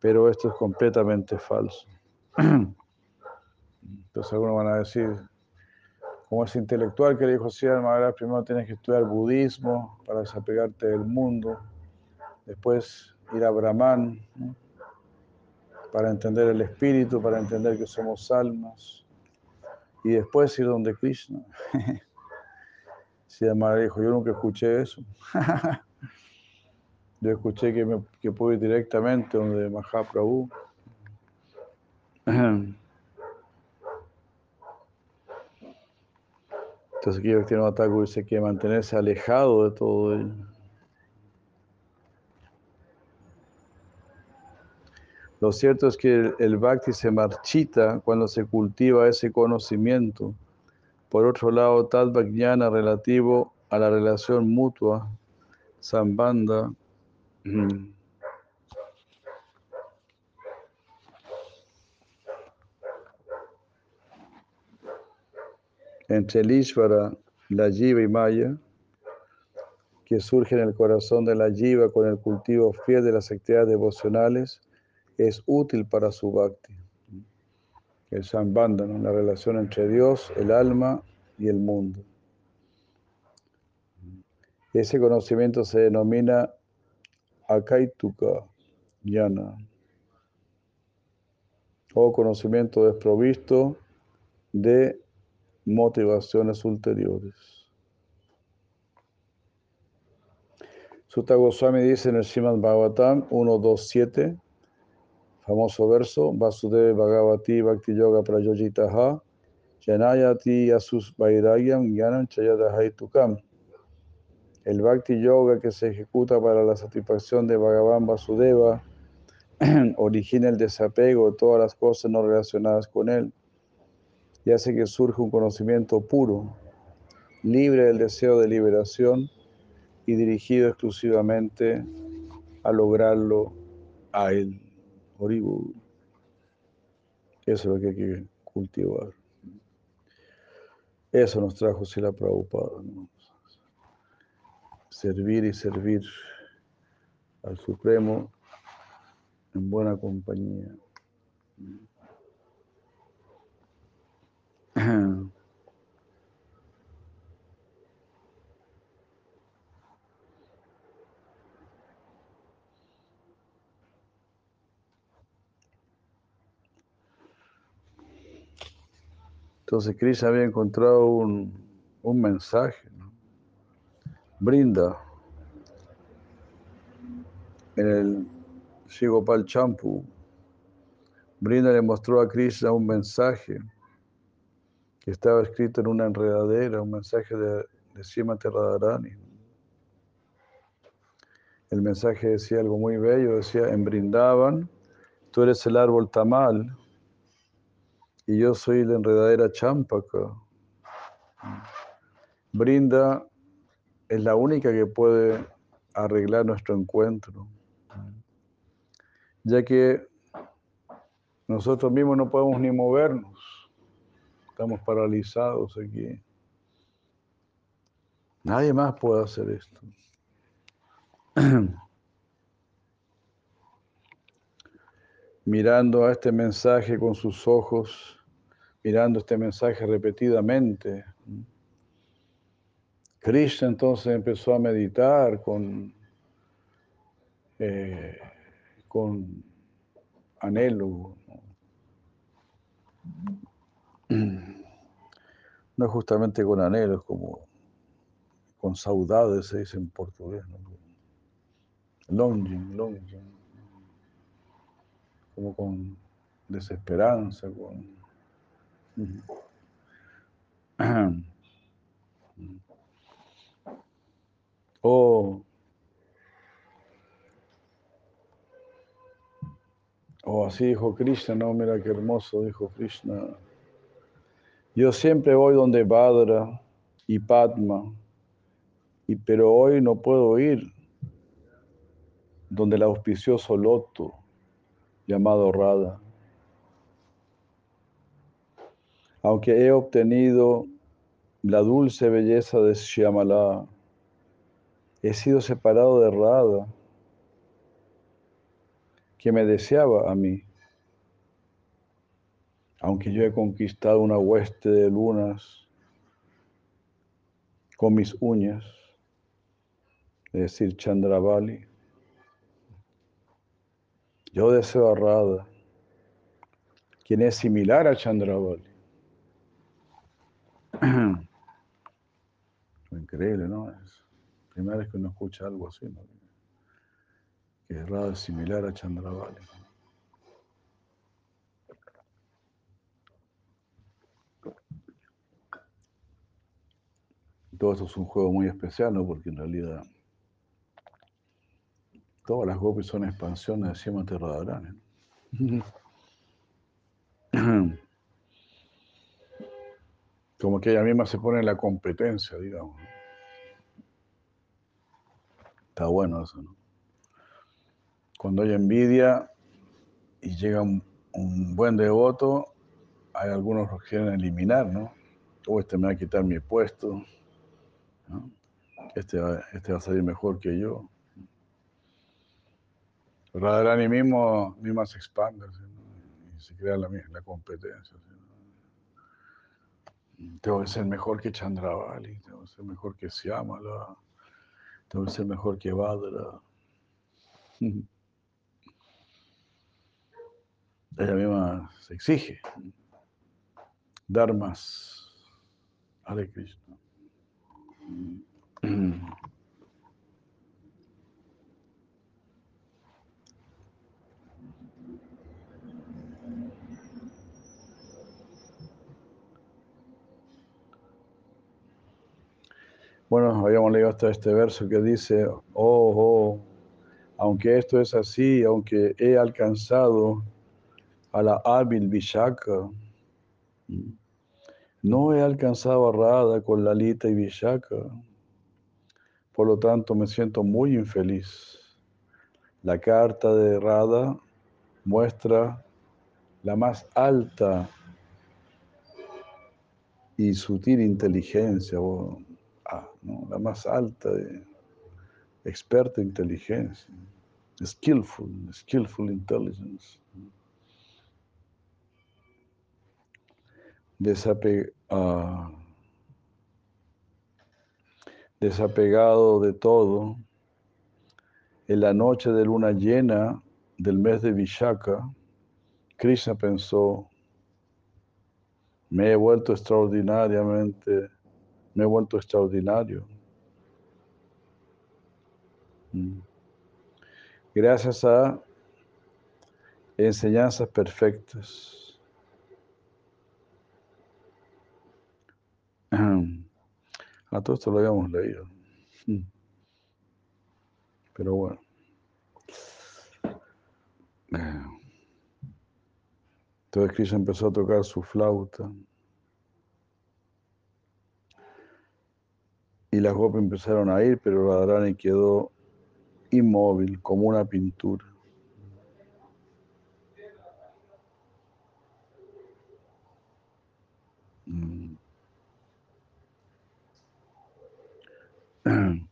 pero esto es completamente falso. Entonces algunos van a decir, como ese intelectual que le dijo, sí, Maharaj, primero tienes que estudiar budismo para desapegarte del mundo, después ir a Brahman para entender el espíritu, para entender que somos almas, y después ir donde Krishna. Sí, Maharaj dijo, yo nunca escuché eso. yo escuché que, me, que puedo ir directamente donde Mahaprabhu. Entonces aquí un ataque dice que mantenerse alejado de todo ello. Lo cierto es que el, bhakti se marchita cuando se cultiva ese conocimiento. Por otro lado, tal jnana relativo a la relación mutua, sambanda, entre el Ishvara, la Jiva y Maya, que surge en el corazón de la Jiva con el cultivo fiel de las actividades devocionales, es útil para su bhakti. El Sambandha, la relación entre Dios, el alma y el mundo. Ese conocimiento se denomina Akaituka Jnana, o conocimiento desprovisto de motivaciones ulteriores. Sutta Goswami dice en el Srimad Bhagavatam 1.2.7, famoso verso, Vasudeva Bhagavati Bhakti Yoga Prayojitaha, Janayati Asus Vairagyam Gyanam Chayadahaitukam. El Bhakti Yoga que se ejecuta para la satisfacción de Bhagavan Vasudeva origina el desapego de todas las cosas no relacionadas con él y hace que surja un conocimiento puro, libre del deseo de liberación y dirigido exclusivamente a lograrlo a Él. Eso es lo que hay que cultivar. Eso nos trajo Sila Prabhupada. Servir y servir al Supremo en buena compañía. Entonces Krishna había encontrado un, un mensaje. Brinda en el Shigopal Champu. Brinda le mostró a Krishna un mensaje que estaba escrito en una enredadera, un mensaje de, de Srimati Radharani. El mensaje decía algo muy bello, decía, en Brindaban, tú eres el árbol tamal y yo soy la enredadera champaka. Brinda es la única que puede arreglar nuestro encuentro, ya que nosotros mismos no podemos ni movernos. Estamos paralizados aquí. Nadie más puede hacer esto. Mirando a este mensaje con sus ojos, mirando este mensaje repetidamente, Krishna entonces empezó a meditar con, eh, con anhelo. Justamente con anhelos, como con saudades se dice en portugués. ¿no? Longing, longing. Como con desesperanza, con. Oh, oh, así dijo Krishna, no, mira qué hermoso dijo Krishna. Yo siempre voy donde Badra y Padma, y, pero hoy no puedo ir donde el auspicioso loto llamado Radha. Aunque he obtenido la dulce belleza de Shyamala, he sido separado de Radha, que me deseaba a mí. Aunque yo he conquistado una hueste de lunas con mis uñas, es decir, Chandravali, yo deseo a Radha, quien es similar a Chandravali. Increíble, ¿no? Es primera vez que uno escucha algo así, ¿no? Que Radha es similar a Chandravali. Todo esto es un juego muy especial, ¿no? Porque en realidad todas las gopis son expansiones de Srimati Radharani. Como que ella misma se pone en la competencia, digamos. Está bueno eso, ¿no? Cuando hay envidia y llega un, buen devoto, hay algunos que quieren eliminar, ¿no? O este me va a quitar mi puesto. Este, va, este va a salir mejor que yo. Radharani mismo, misma se expande y se crea la, competencia. Tengo que ser mejor que Chandravali, tengo que ser mejor que Syamala, tengo que ser mejor que Vadra. Ella misma se exige dar más. Hare Krishna. Bueno, habíamos leído hasta este verso que dice, oh, oh, aunque esto es así, aunque he alcanzado a la hábil Vishaka, no he alcanzado a Radha con Lalita y Vishaka, por lo tanto me siento muy infeliz. La carta de Radha muestra la más alta y sutil inteligencia. Oh, ah, la más alta experta inteligencia, skillful, skillful intelligence. Ah, desapegado de todo, en la noche de luna llena del mes de Vishaka, Krishna pensó, me he vuelto extraordinariamente, me he vuelto extraordinario. Mm. Gracias a enseñanzas perfectas. A todo esto lo habíamos leído. Pero bueno. Entonces Krishna empezó a tocar su flauta. Y las gopas empezaron a ir, pero Radharani quedó inmóvil, como una pintura. Mm.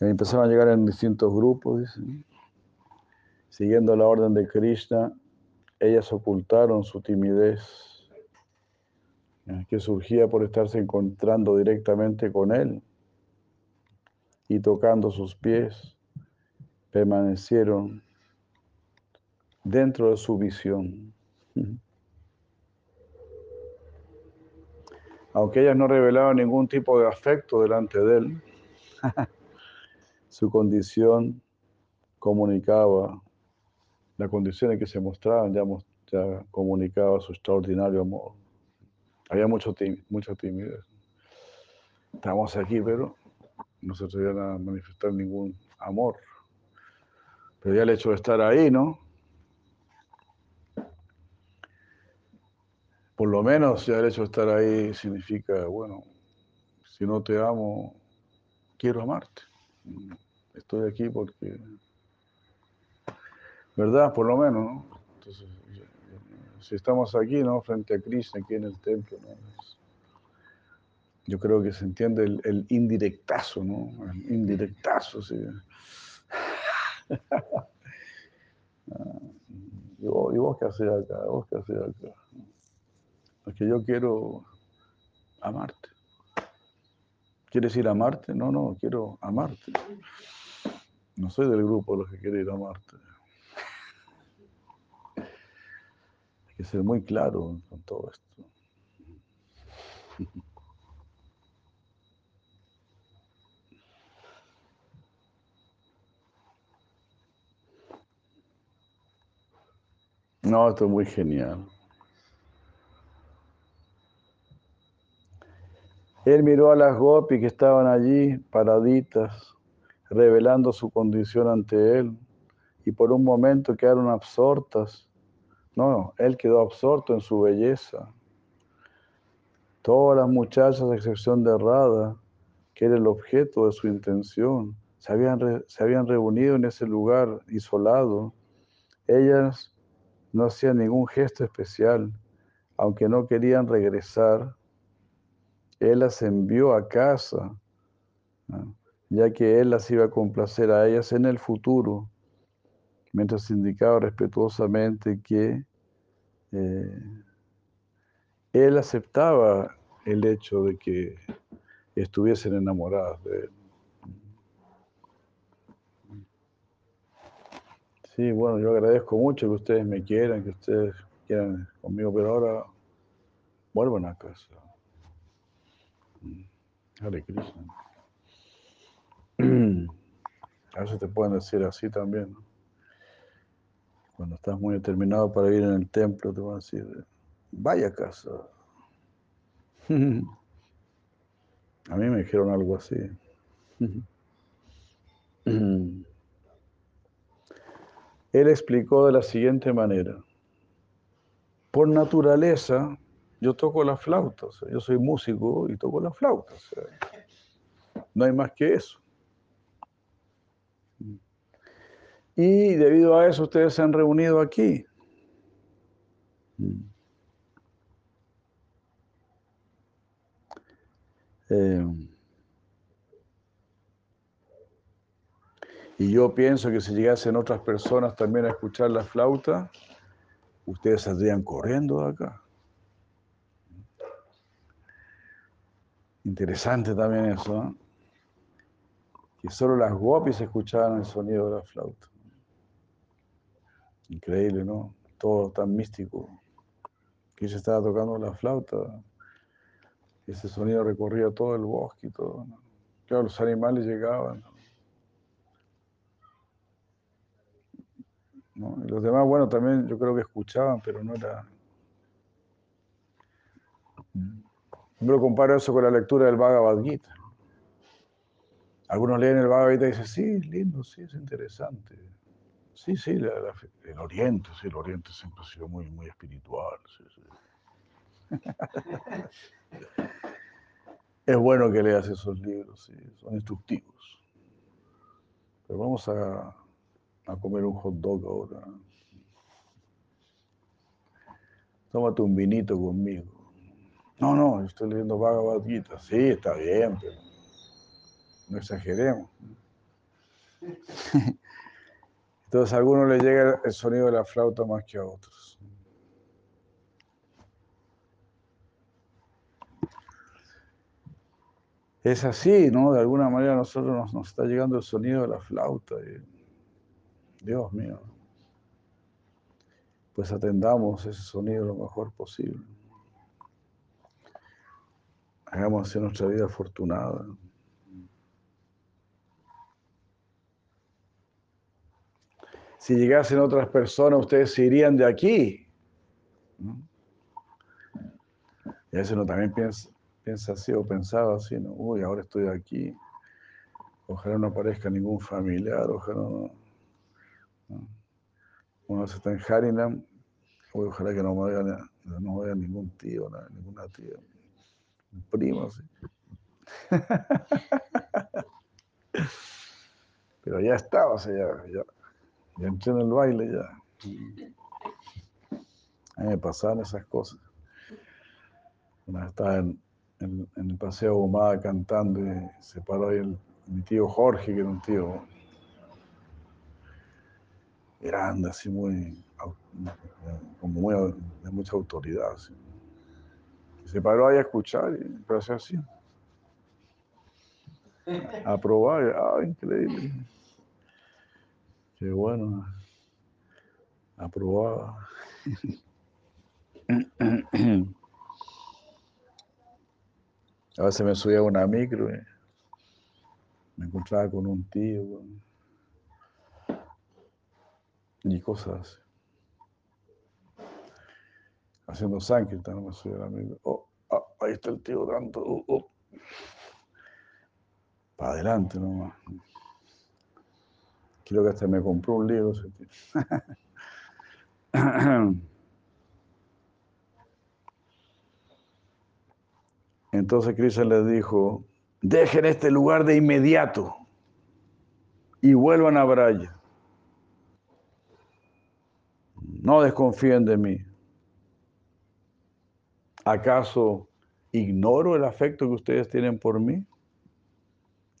empezaron a llegar en distintos grupos, siguiendo la orden de Krishna, ellas ocultaron su timidez, que surgía por estarse encontrando directamente con él y tocando sus pies, permanecieron dentro de su visión. Aunque ellas no revelaban ningún tipo de afecto delante de él, su condición comunicaba, la condición en que se mostraban ya, comunicaba su extraordinario amor. Había mucho, mucha timidez. Estamos aquí, pero no se atrevían a manifestar ningún amor. Pero ya el hecho de estar ahí, ¿no? Por lo menos ya el hecho de estar ahí significa, bueno, si no te amo, quiero amarte. Estoy aquí porque, ¿verdad? Por lo menos, ¿no? Entonces, si estamos aquí, ¿no? Frente a Cristo, aquí en el templo, ¿no? yo creo que se entiende el, indirectazo, ¿no? El indirectazo, sí. y, vos, y vos qué haces acá, vos qué haces acá. Es que yo quiero amarte. ¿Quieres ir a amarte? No, no, quiero amarte. No soy del grupo de los que quieren ir a amarte. Hay que ser muy claro con todo esto. No, esto es muy genial. Él miró a las gopis que estaban allí, paraditas, revelando su condición ante él, y por un momento quedaron absortas. No, él quedó absorto en su belleza. Todas las muchachas, a excepción de Rada, que era el objeto de su intención, se habían, se habían reunido en ese lugar isolado. Ellas no hacían ningún gesto especial, aunque no querían regresar. Él las envió a casa, ya que Él las iba a complacer a ellas en el futuro, mientras indicaba respetuosamente que eh, Él aceptaba el hecho de que estuviesen enamoradas de Él. Sí, bueno, yo agradezco mucho que ustedes me quieran, que ustedes quieran conmigo, pero ahora vuelvan a casa. Hare Krishna. A veces te pueden decir así también. ¿no? Cuando estás muy determinado para ir en el templo, te van a decir, vaya a casa. A mí me dijeron algo así. Él explicó de la siguiente manera. Por naturaleza, yo toco la flauta, yo soy músico y toco la flauta. no hay más que eso. Y debido a eso ustedes se han reunido aquí. Eh, Y yo pienso que si llegasen otras personas también a escuchar la flauta, ustedes saldrían corriendo de acá. Interesante también eso, que solo las gopis escuchaban el sonido de la flauta. Increíble, ¿no? Todo tan místico. Que ella estaba tocando la flauta, ese sonido recorría todo el bosque y todo. ¿no? Claro, los animales llegaban. Y los demás, bueno, también yo creo que escuchaban, pero no era... Yo comparo eso con la lectura del Bhagavad Gita. Algunos leen el Bhagavad Gita y dicen, sí, es lindo, sí, es interesante. Sí, sí, el Oriente, sí, el Oriente siempre ha sido muy, muy espiritual. es bueno que leas esos libros, sí, son instructivos. Pero vamos a, a comer un hot dog ahora. Tómate un vinito conmigo. No, no, yo estoy leyendo Bhagavad Gita. Sí, está bien, pero no exageremos. Entonces a algunos les llega el sonido de la flauta más que a otros. Es así, ¿no? De alguna manera a nosotros nos, está llegando el sonido de la flauta. Dios mío. Pues atendamos ese sonido lo mejor posible. Hagamos así nuestra vida afortunada. si llegasen otras personas, ustedes se irían de aquí. Y a veces uno también piensa, piensa así o pensaba así, ¿no? Uy, ahora estoy aquí. Ojalá no aparezca ningún familiar, ojalá no. Uno se está en Harinam, ojalá que no me vea, no vea ningún tío, ninguna tía, primo, así. Pero ya estaba, o sea, ya entré en el baile ya. A mí me pasaban esas cosas. Una vez estaba en, el paseo Humada cantando y se paró ahí mi tío Jorge, que era un tío grande, así muy, como muy, de mucha autoridad. Se paró ahí a escuchar y empezó así. A probar, ah, increíble. Qué bueno. Aprobaba. A veces me subía una micro y me encontraba con un tío y cosas Haciendo no me subía a. Oh, ah, ahí está el tío tanto. Oh, oh. Para adelante nomás. Quiero que hasta me compró un libro. Entonces Krishna les dijo, dejen este lugar de inmediato y vuelvan a Braya. No desconfíen de mí. ¿Acaso ignoro el afecto que ustedes tienen por mí?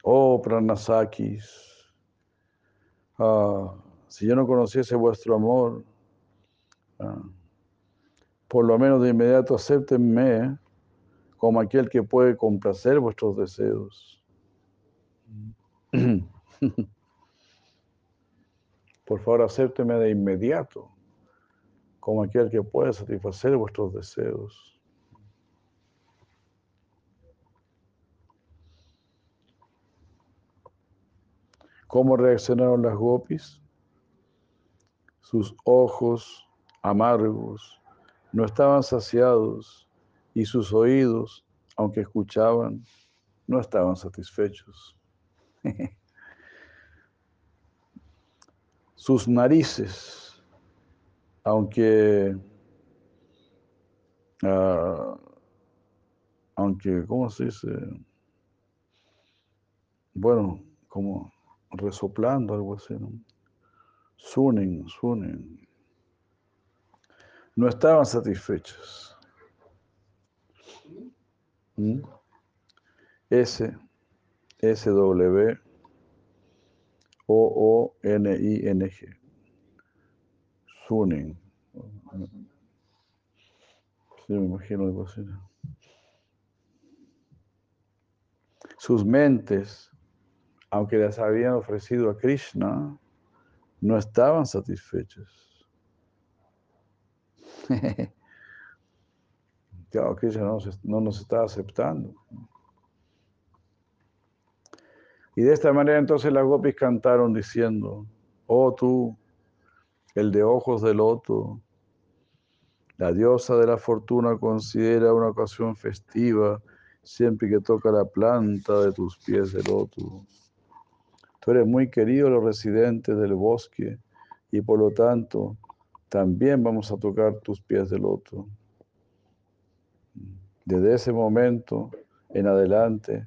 Oh, Pranasakis. Ah, si yo no conociese vuestro amor, ah, por lo menos de inmediato acéptenme como aquel que puede complacer vuestros deseos. Por favor, acéptenme de inmediato como aquel que puede satisfacer vuestros deseos. ¿Cómo reaccionaron las gopis? Sus ojos amargos no estaban saciados y sus oídos, aunque escuchaban, no estaban satisfechos. sus narices, aunque, uh, aunque, ¿cómo se dice? Bueno, como resoplando, algo así, ¿no? Suning, suning. No estaban satisfechos. ¿Mm? S, S, W, O, O, N, I, N, G. Suning. Sí, me imagino algo así. Sus mentes, aunque las habían ofrecido a Krishna, no estaban satisfechas. claro, Krishna no, no nos está aceptando. Y de esta manera entonces las gopis cantaron diciendo, oh tú, el de ojos de loto, la diosa de la fortuna considera una ocasión festiva siempre que toca la planta de tus pies de loto. Tú eres muy querido los residentes del bosque y por lo tanto también vamos a tocar tus pies de loto. Desde ese momento en adelante,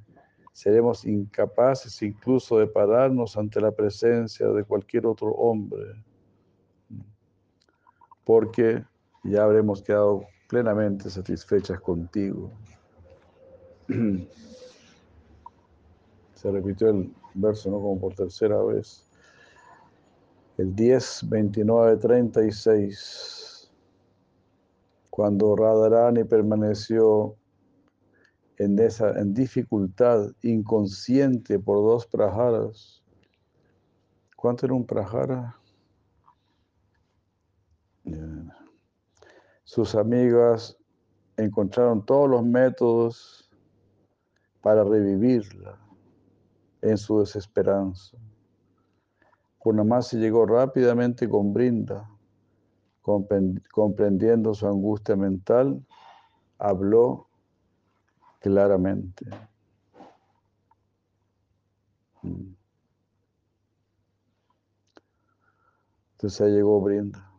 seremos incapaces incluso de pararnos ante la presencia de cualquier otro hombre, porque ya habremos quedado plenamente satisfechas contigo. Se repitió el verso, ¿no? Como por tercera vez. El 10, 29, 36. Cuando Radharani permaneció en, esa, en dificultad, inconsciente por dos prajaras. ¿Cuánto era un prajara? Sus amigas encontraron todos los métodos para revivirla en su desesperanza. Purnamasi llegó rápidamente con Brinda, comprendiendo su angustia mental, habló claramente. Entonces ahí llegó Brinda,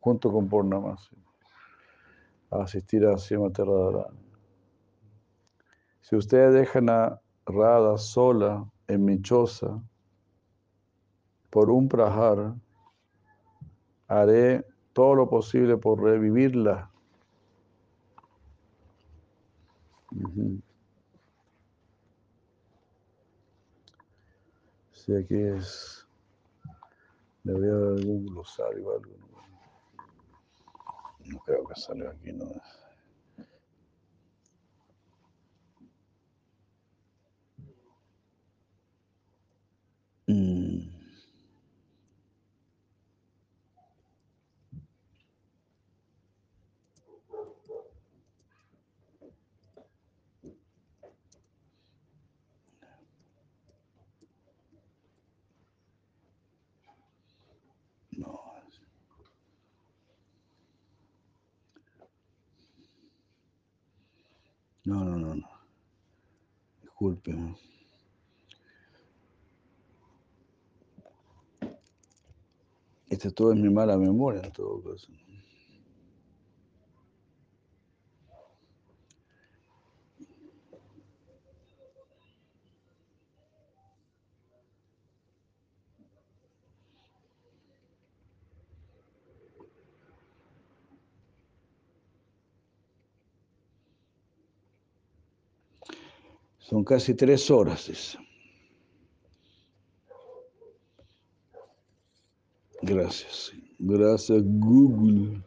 junto con Purnamasi, a asistir a Srimati Radharani. Si ustedes dejan a Radha sola en mi choza, por un prajar, haré todo lo posible por revivirla Sí, aquí es. Debería haber algún glosario o algo. ¿no? creo que salga aquí, ¿no? Mm. No, no, no, no. Disculpe. Este todo es mi mala memoria en todo caso. Son casi tres horas. Gracias. Gracias, Google.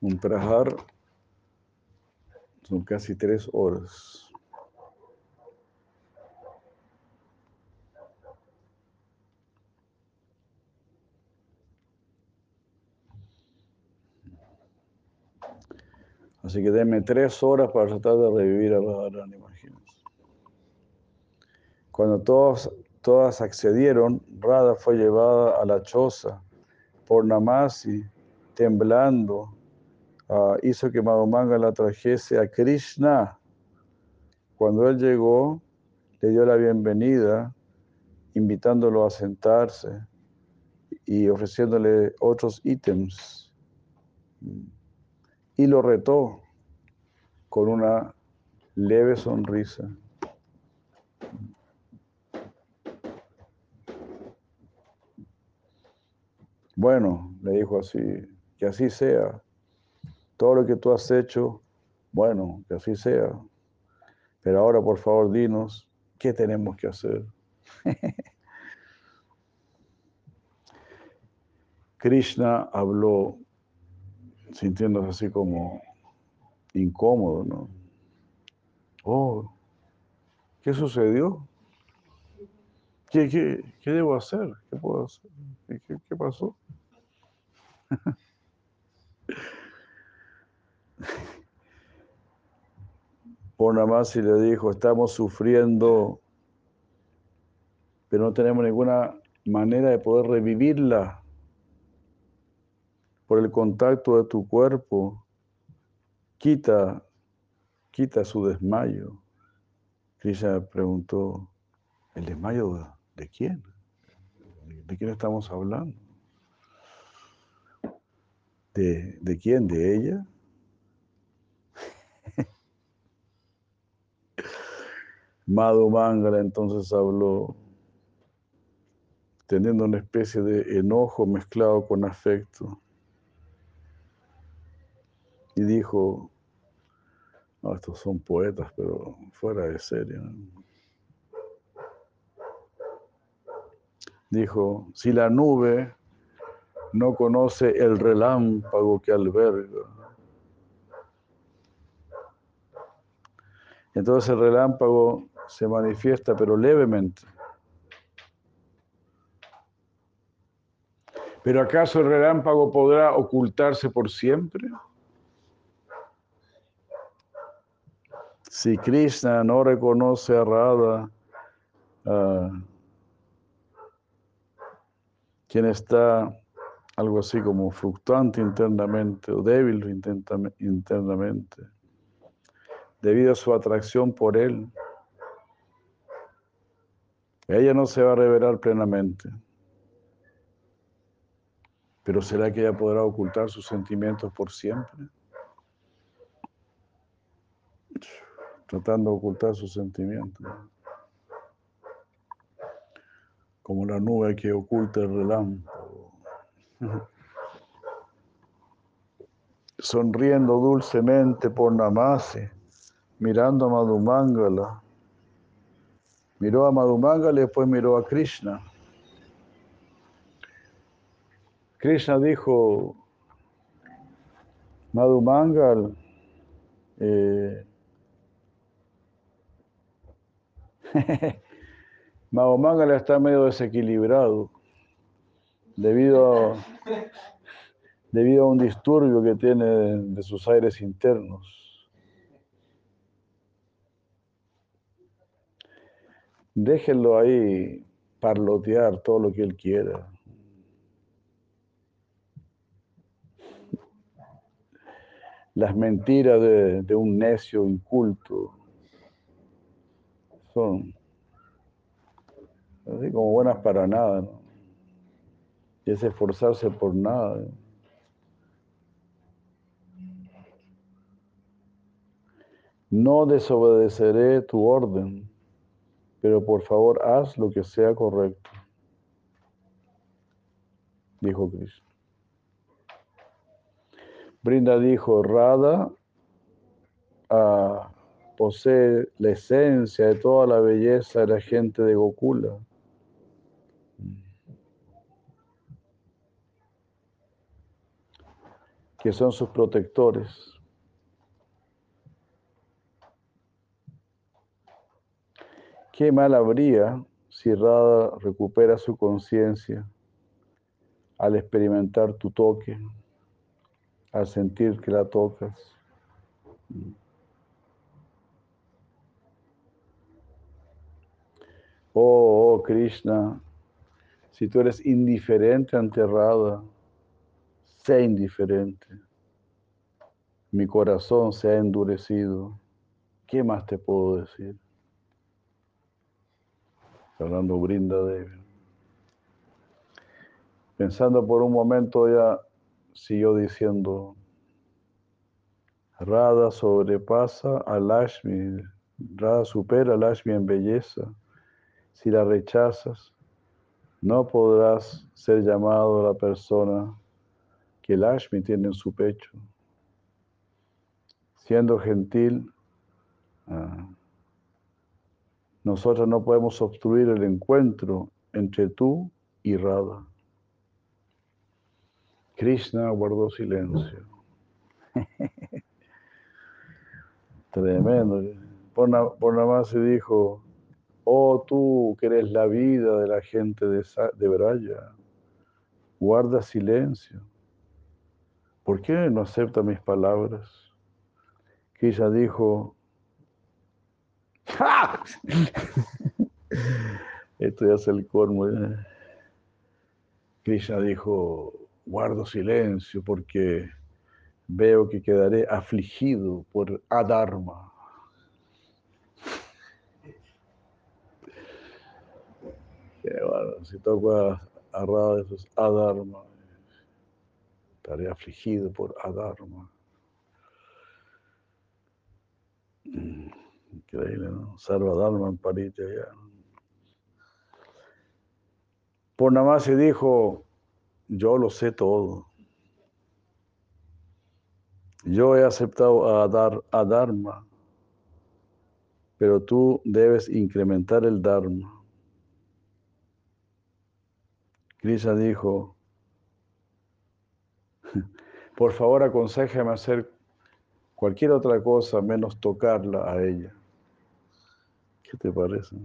Un prajar son casi tres horas. Así que denme tres horas para tratar de revivir a Radharani, imagínense. Cuando todos, todas accedieron, Radha fue llevada a la choza por Namasi, temblando, uh, hizo que Madhumanga la trajese a Krishna. Cuando él llegó, le dio la bienvenida, invitándolo a sentarse y ofreciéndole otros ítems y lo retó con una leve sonrisa. Bueno, le dijo así, que así sea. Todo lo que tú has hecho, bueno, que así sea. Pero ahora, por favor, dinos ¿qué tenemos que hacer? Krishna habló sintiéndose así como incómodo, ¿no? Oh, ¿qué sucedió? ¿Qué, qué, debo hacer? ¿Qué puedo hacer? ¿Qué, qué pasó? y le dijo, estamos sufriendo, pero no tenemos ninguna manera de poder revivirla por el contacto de tu cuerpo. Quita, quita su desmayo. Krishna preguntó, ¿el desmayo de quién? ¿De quién estamos hablando? ¿De, de quién? ¿De ella? Madhu Mangala entonces habló teniendo una especie de enojo mezclado con afecto. Y dijo, no, estos son poetas, pero fuera de serio. Dijo, si la nube no conoce el relámpago que alberga, entonces el relámpago se manifiesta, pero levemente. ¿Pero acaso el relámpago podrá ocultarse por siempre? Si Krishna no reconoce a Radha, quien está algo así como fluctuante internamente o débil internamente, debido a su atracción por él, ella no se va a revelar plenamente. Pero ¿será que ella podrá ocultar sus sentimientos por siempre? Tratando de ocultar sus sentimientos. Como la nube que oculta el relámpago. Sonriendo dulcemente por Namase, mirando a Madhumangala Miró a Madhumangala y después miró a Krishna. Krishna dijo, Madhumangal, eh, Madhumangal está medio desequilibrado debido a, debido a un disturbio que tiene de sus aires internos. déjenlo ahí parlotear todo lo que él quiera. Las mentiras de, un necio inculto son así como buenas para nada. Y es esforzarse por nada. No desobedeceré tu orden pero por favor haz lo que sea correcto, dijo Cristo. Brinda dijo, Rada ah, posee la esencia de toda la belleza de la gente de Gokula. que son sus protectores. Qué mal habría si Radha recupera su conciencia al experimentar tu toque, al sentir que la tocas. Oh, oh, Krishna, si tú eres indiferente ante Radha, sé indiferente. Mi corazón se ha endurecido. ¿Qué más te puedo decir? hablando Brinda de Pensando por un momento ya siguió diciendo, Radha sobrepasa a Lashmi, Radha supera a Lashmi en belleza. Si la rechazas, no podrás ser llamado la persona que Lashmi tiene en su pecho. Siendo gentil, ah, nosotros no podemos obstruir el encuentro entre tú y Radha. Krishna guardó silencio. Tremendo. Por, nada más se dijo, oh tú que eres la vida de la gente de, de Braya, guarda silencio. ¿Por qué no acepta mis palabras? Krishna dijo, Esto ya es el colmo. ¿eh? Krishna dijo, guardo silencio porque veo que quedaré afligido por adharma. Si toco a, a eso es adharma. Estaré afligido por adharma. Increíble, ¿no? Sarva Dharma Parita ya. se dijo, yo lo sé todo. Yo he aceptado a, dar, a Dharma, pero tú debes incrementar el Dharma. Krishna dijo, por favor aconsejame hacer cualquier otra cosa menos tocarla a ella. ¿Qué te parece?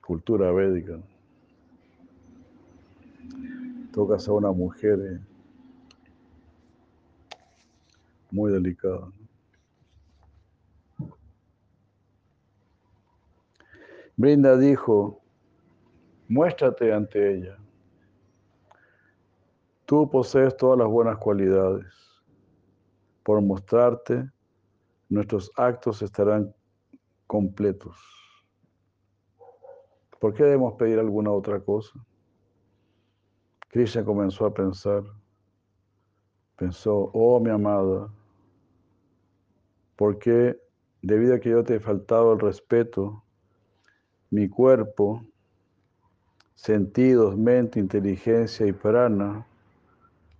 Cultura védica. Tocas a una mujer eh, muy delicada. Brinda dijo, muéstrate ante ella. Tú posees todas las buenas cualidades. Por mostrarte, nuestros actos estarán completos. ¿Por qué debemos pedir alguna otra cosa? Krishna comenzó a pensar, pensó, oh mi amada, porque debido a que yo te he faltado el respeto, mi cuerpo, sentidos, mente, inteligencia y prana,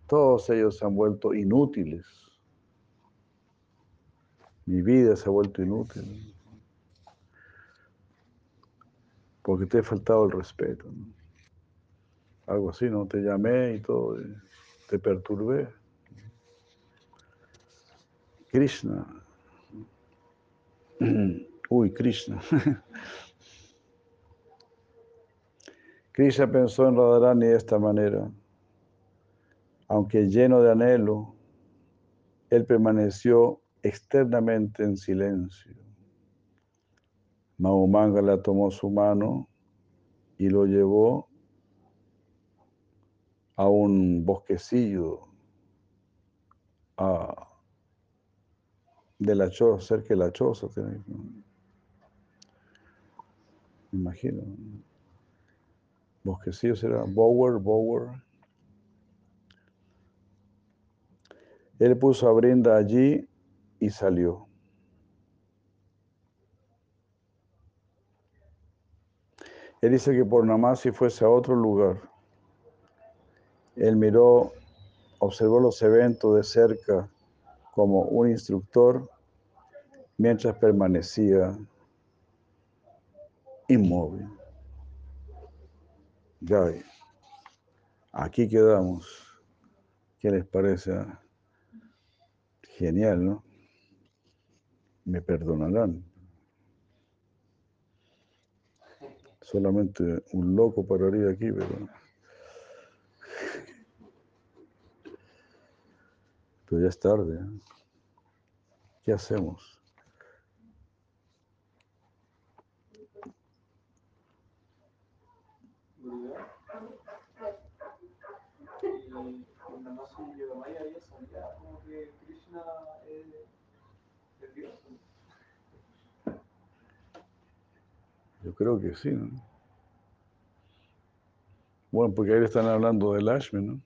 todos ellos se han vuelto inútiles. Mi vida se ha vuelto inútil. Porque te he faltado el respeto. Algo así, ¿no? Te llamé y todo, te perturbé. Krishna. Uy, Krishna. Krishna pensó en Radharani de esta manera. Aunque lleno de anhelo, él permaneció externamente en silencio. Mahumangala tomó su mano y lo llevó a un bosquecillo de la choza, cerca de la choza. Me imagino. Bosquecillo será Bower, Bower. Él puso a Brenda allí y salió. Él dice que por nada más si fuese a otro lugar, él miró, observó los eventos de cerca como un instructor mientras permanecía inmóvil. Ya, aquí quedamos. ¿Qué les parece? Genial, ¿no? Me perdonarán. Solamente un loco pararía aquí, pero... Pero ya es tarde. ¿eh? ¿Qué hacemos? Yo creo que sí, ¿no? Bueno, porque ahí están hablando del Ashmi, ¿no?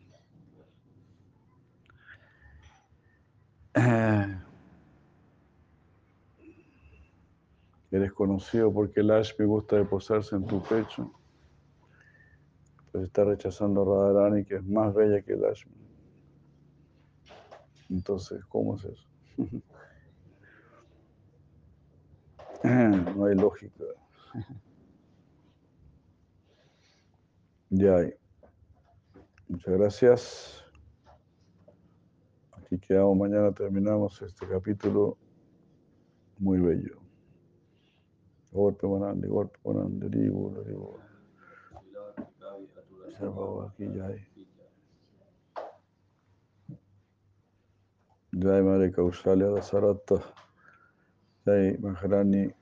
Eres conocido porque el Ashmi gusta de posarse en tu pecho. Pues está rechazando a Radharani, que es más bella que el Ashmi. Entonces, ¿cómo es eso? No hay lógica. Ya hay. Muchas gracias. Aquí quedamos. Mañana terminamos este capítulo muy bello. Gorpe Manandi, Gorpe Manandi, Ribu, Ribu. Aquí ya hay. Jai Madre Kausalya Dasarata. Jai Maharani.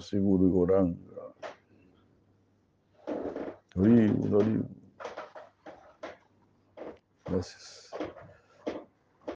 Siguru y Goranga. Gracias.